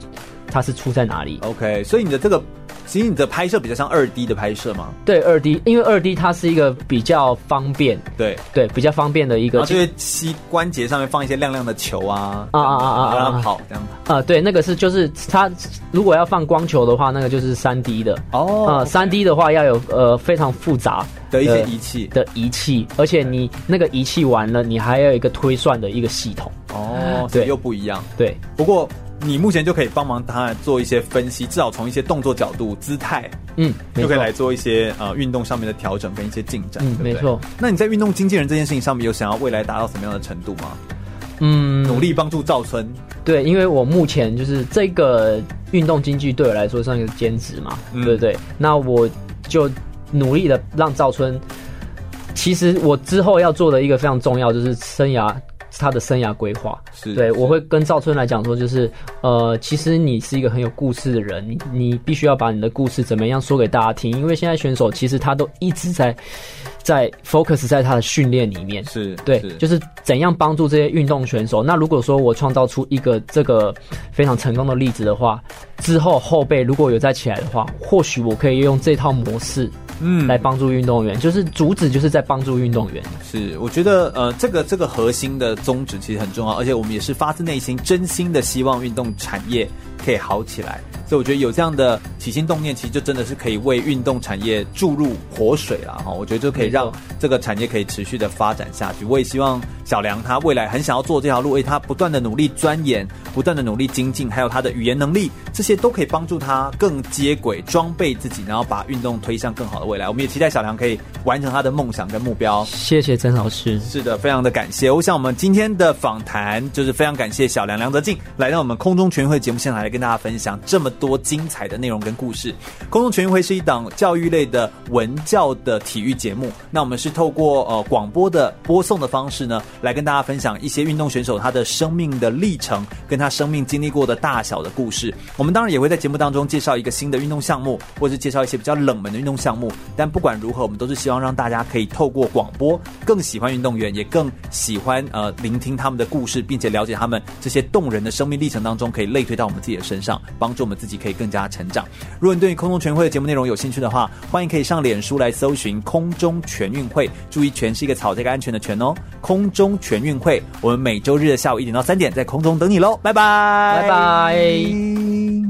他是出在哪里？OK，所以你的这个。其实你的拍摄比较像二 D 的拍摄吗？对，二 D，因为二 D 它是一个比较方便，对对，比较方便的一个。就是膝关节上面放一些亮亮的球啊，啊啊啊啊，让它跑这样子。啊，对，那个是就是它如果要放光球的话，那个就是三 D 的哦。啊，三 D 的话要有呃非常复杂的一些仪器的仪器，而且你那个仪器完了，你还要有一个推算的一个系统哦，对，又不一样。对，不过。你目前就可以帮忙他做一些分析，至少从一些动作角度、姿态，嗯，就可以来做一些呃运动上面的调整跟一些进展。嗯，对对没错。那你在运动经纪人这件事情上面有想要未来达到什么样的程度吗？嗯，努力帮助赵村。对，因为我目前就是这个运动经济对我来说算一个兼职嘛，嗯、对不对？那我就努力的让赵村。其实我之后要做的一个非常重要就是生涯。他的生涯规划。是对，我会跟赵春来讲说，就是呃，其实你是一个很有故事的人，你你必须要把你的故事怎么样说给大家听，因为现在选手其实他都一直在在 focus 在他的训练里面，是对，就是怎样帮助这些运动选手。那如果说我创造出一个这个非常成功的例子的话，之后后辈如果有再起来的话，或许我可以用这套模式嗯，来帮助运动员，就是主旨就是在帮助运动员。是，我觉得呃，这个这个核心的宗旨其实很重要，而且我们也是发自内心、真心的希望运动产业可以好起来。所以我觉得有这样的起心动念，其实就真的是可以为运动产业注入活水了哈。我觉得就可以让这个产业可以持续的发展下去。我也希望小梁他未来很想要做这条路，为他不断的努力钻研，不断的努力精进，还有他的语言能力，这些都可以帮助他更接轨装备自己，然后把运动推向更好的未来。我们也期待小梁可以完成他的梦想跟目标。谢谢曾老师。是的，非常的感谢。我想我们今天的访谈就是非常感谢小梁梁泽进来到我们空中全运会节目现场来跟大家分享这么多精彩的内容跟故事。空中全运会是一档教育类的文教的体育节目。那我们是透过呃广播的播送的方式呢，来跟大家分享一些运动选手他的生命的历程，跟他生命经历过的大小的故事。我们当然也会在节目当中介绍一个新的运动项目，或者介绍一些比较冷门的运动项目。但不管如何，我们都是希望让大家可以透过广播更喜欢运动员，也更喜欢呃聆听他们的故事，并且了解他们这些动人的生命历程当中，可以类推到我们自己的身上，帮助我们自己可以更。加成长。如果你对于空中全会的节目内容有兴趣的话，欢迎可以上脸书来搜寻“空中全全运会”，注意“全”是一个草这个安全的“全”哦。空中全运会，我们每周日的下午一点到三点在空中等你喽，拜拜，拜拜。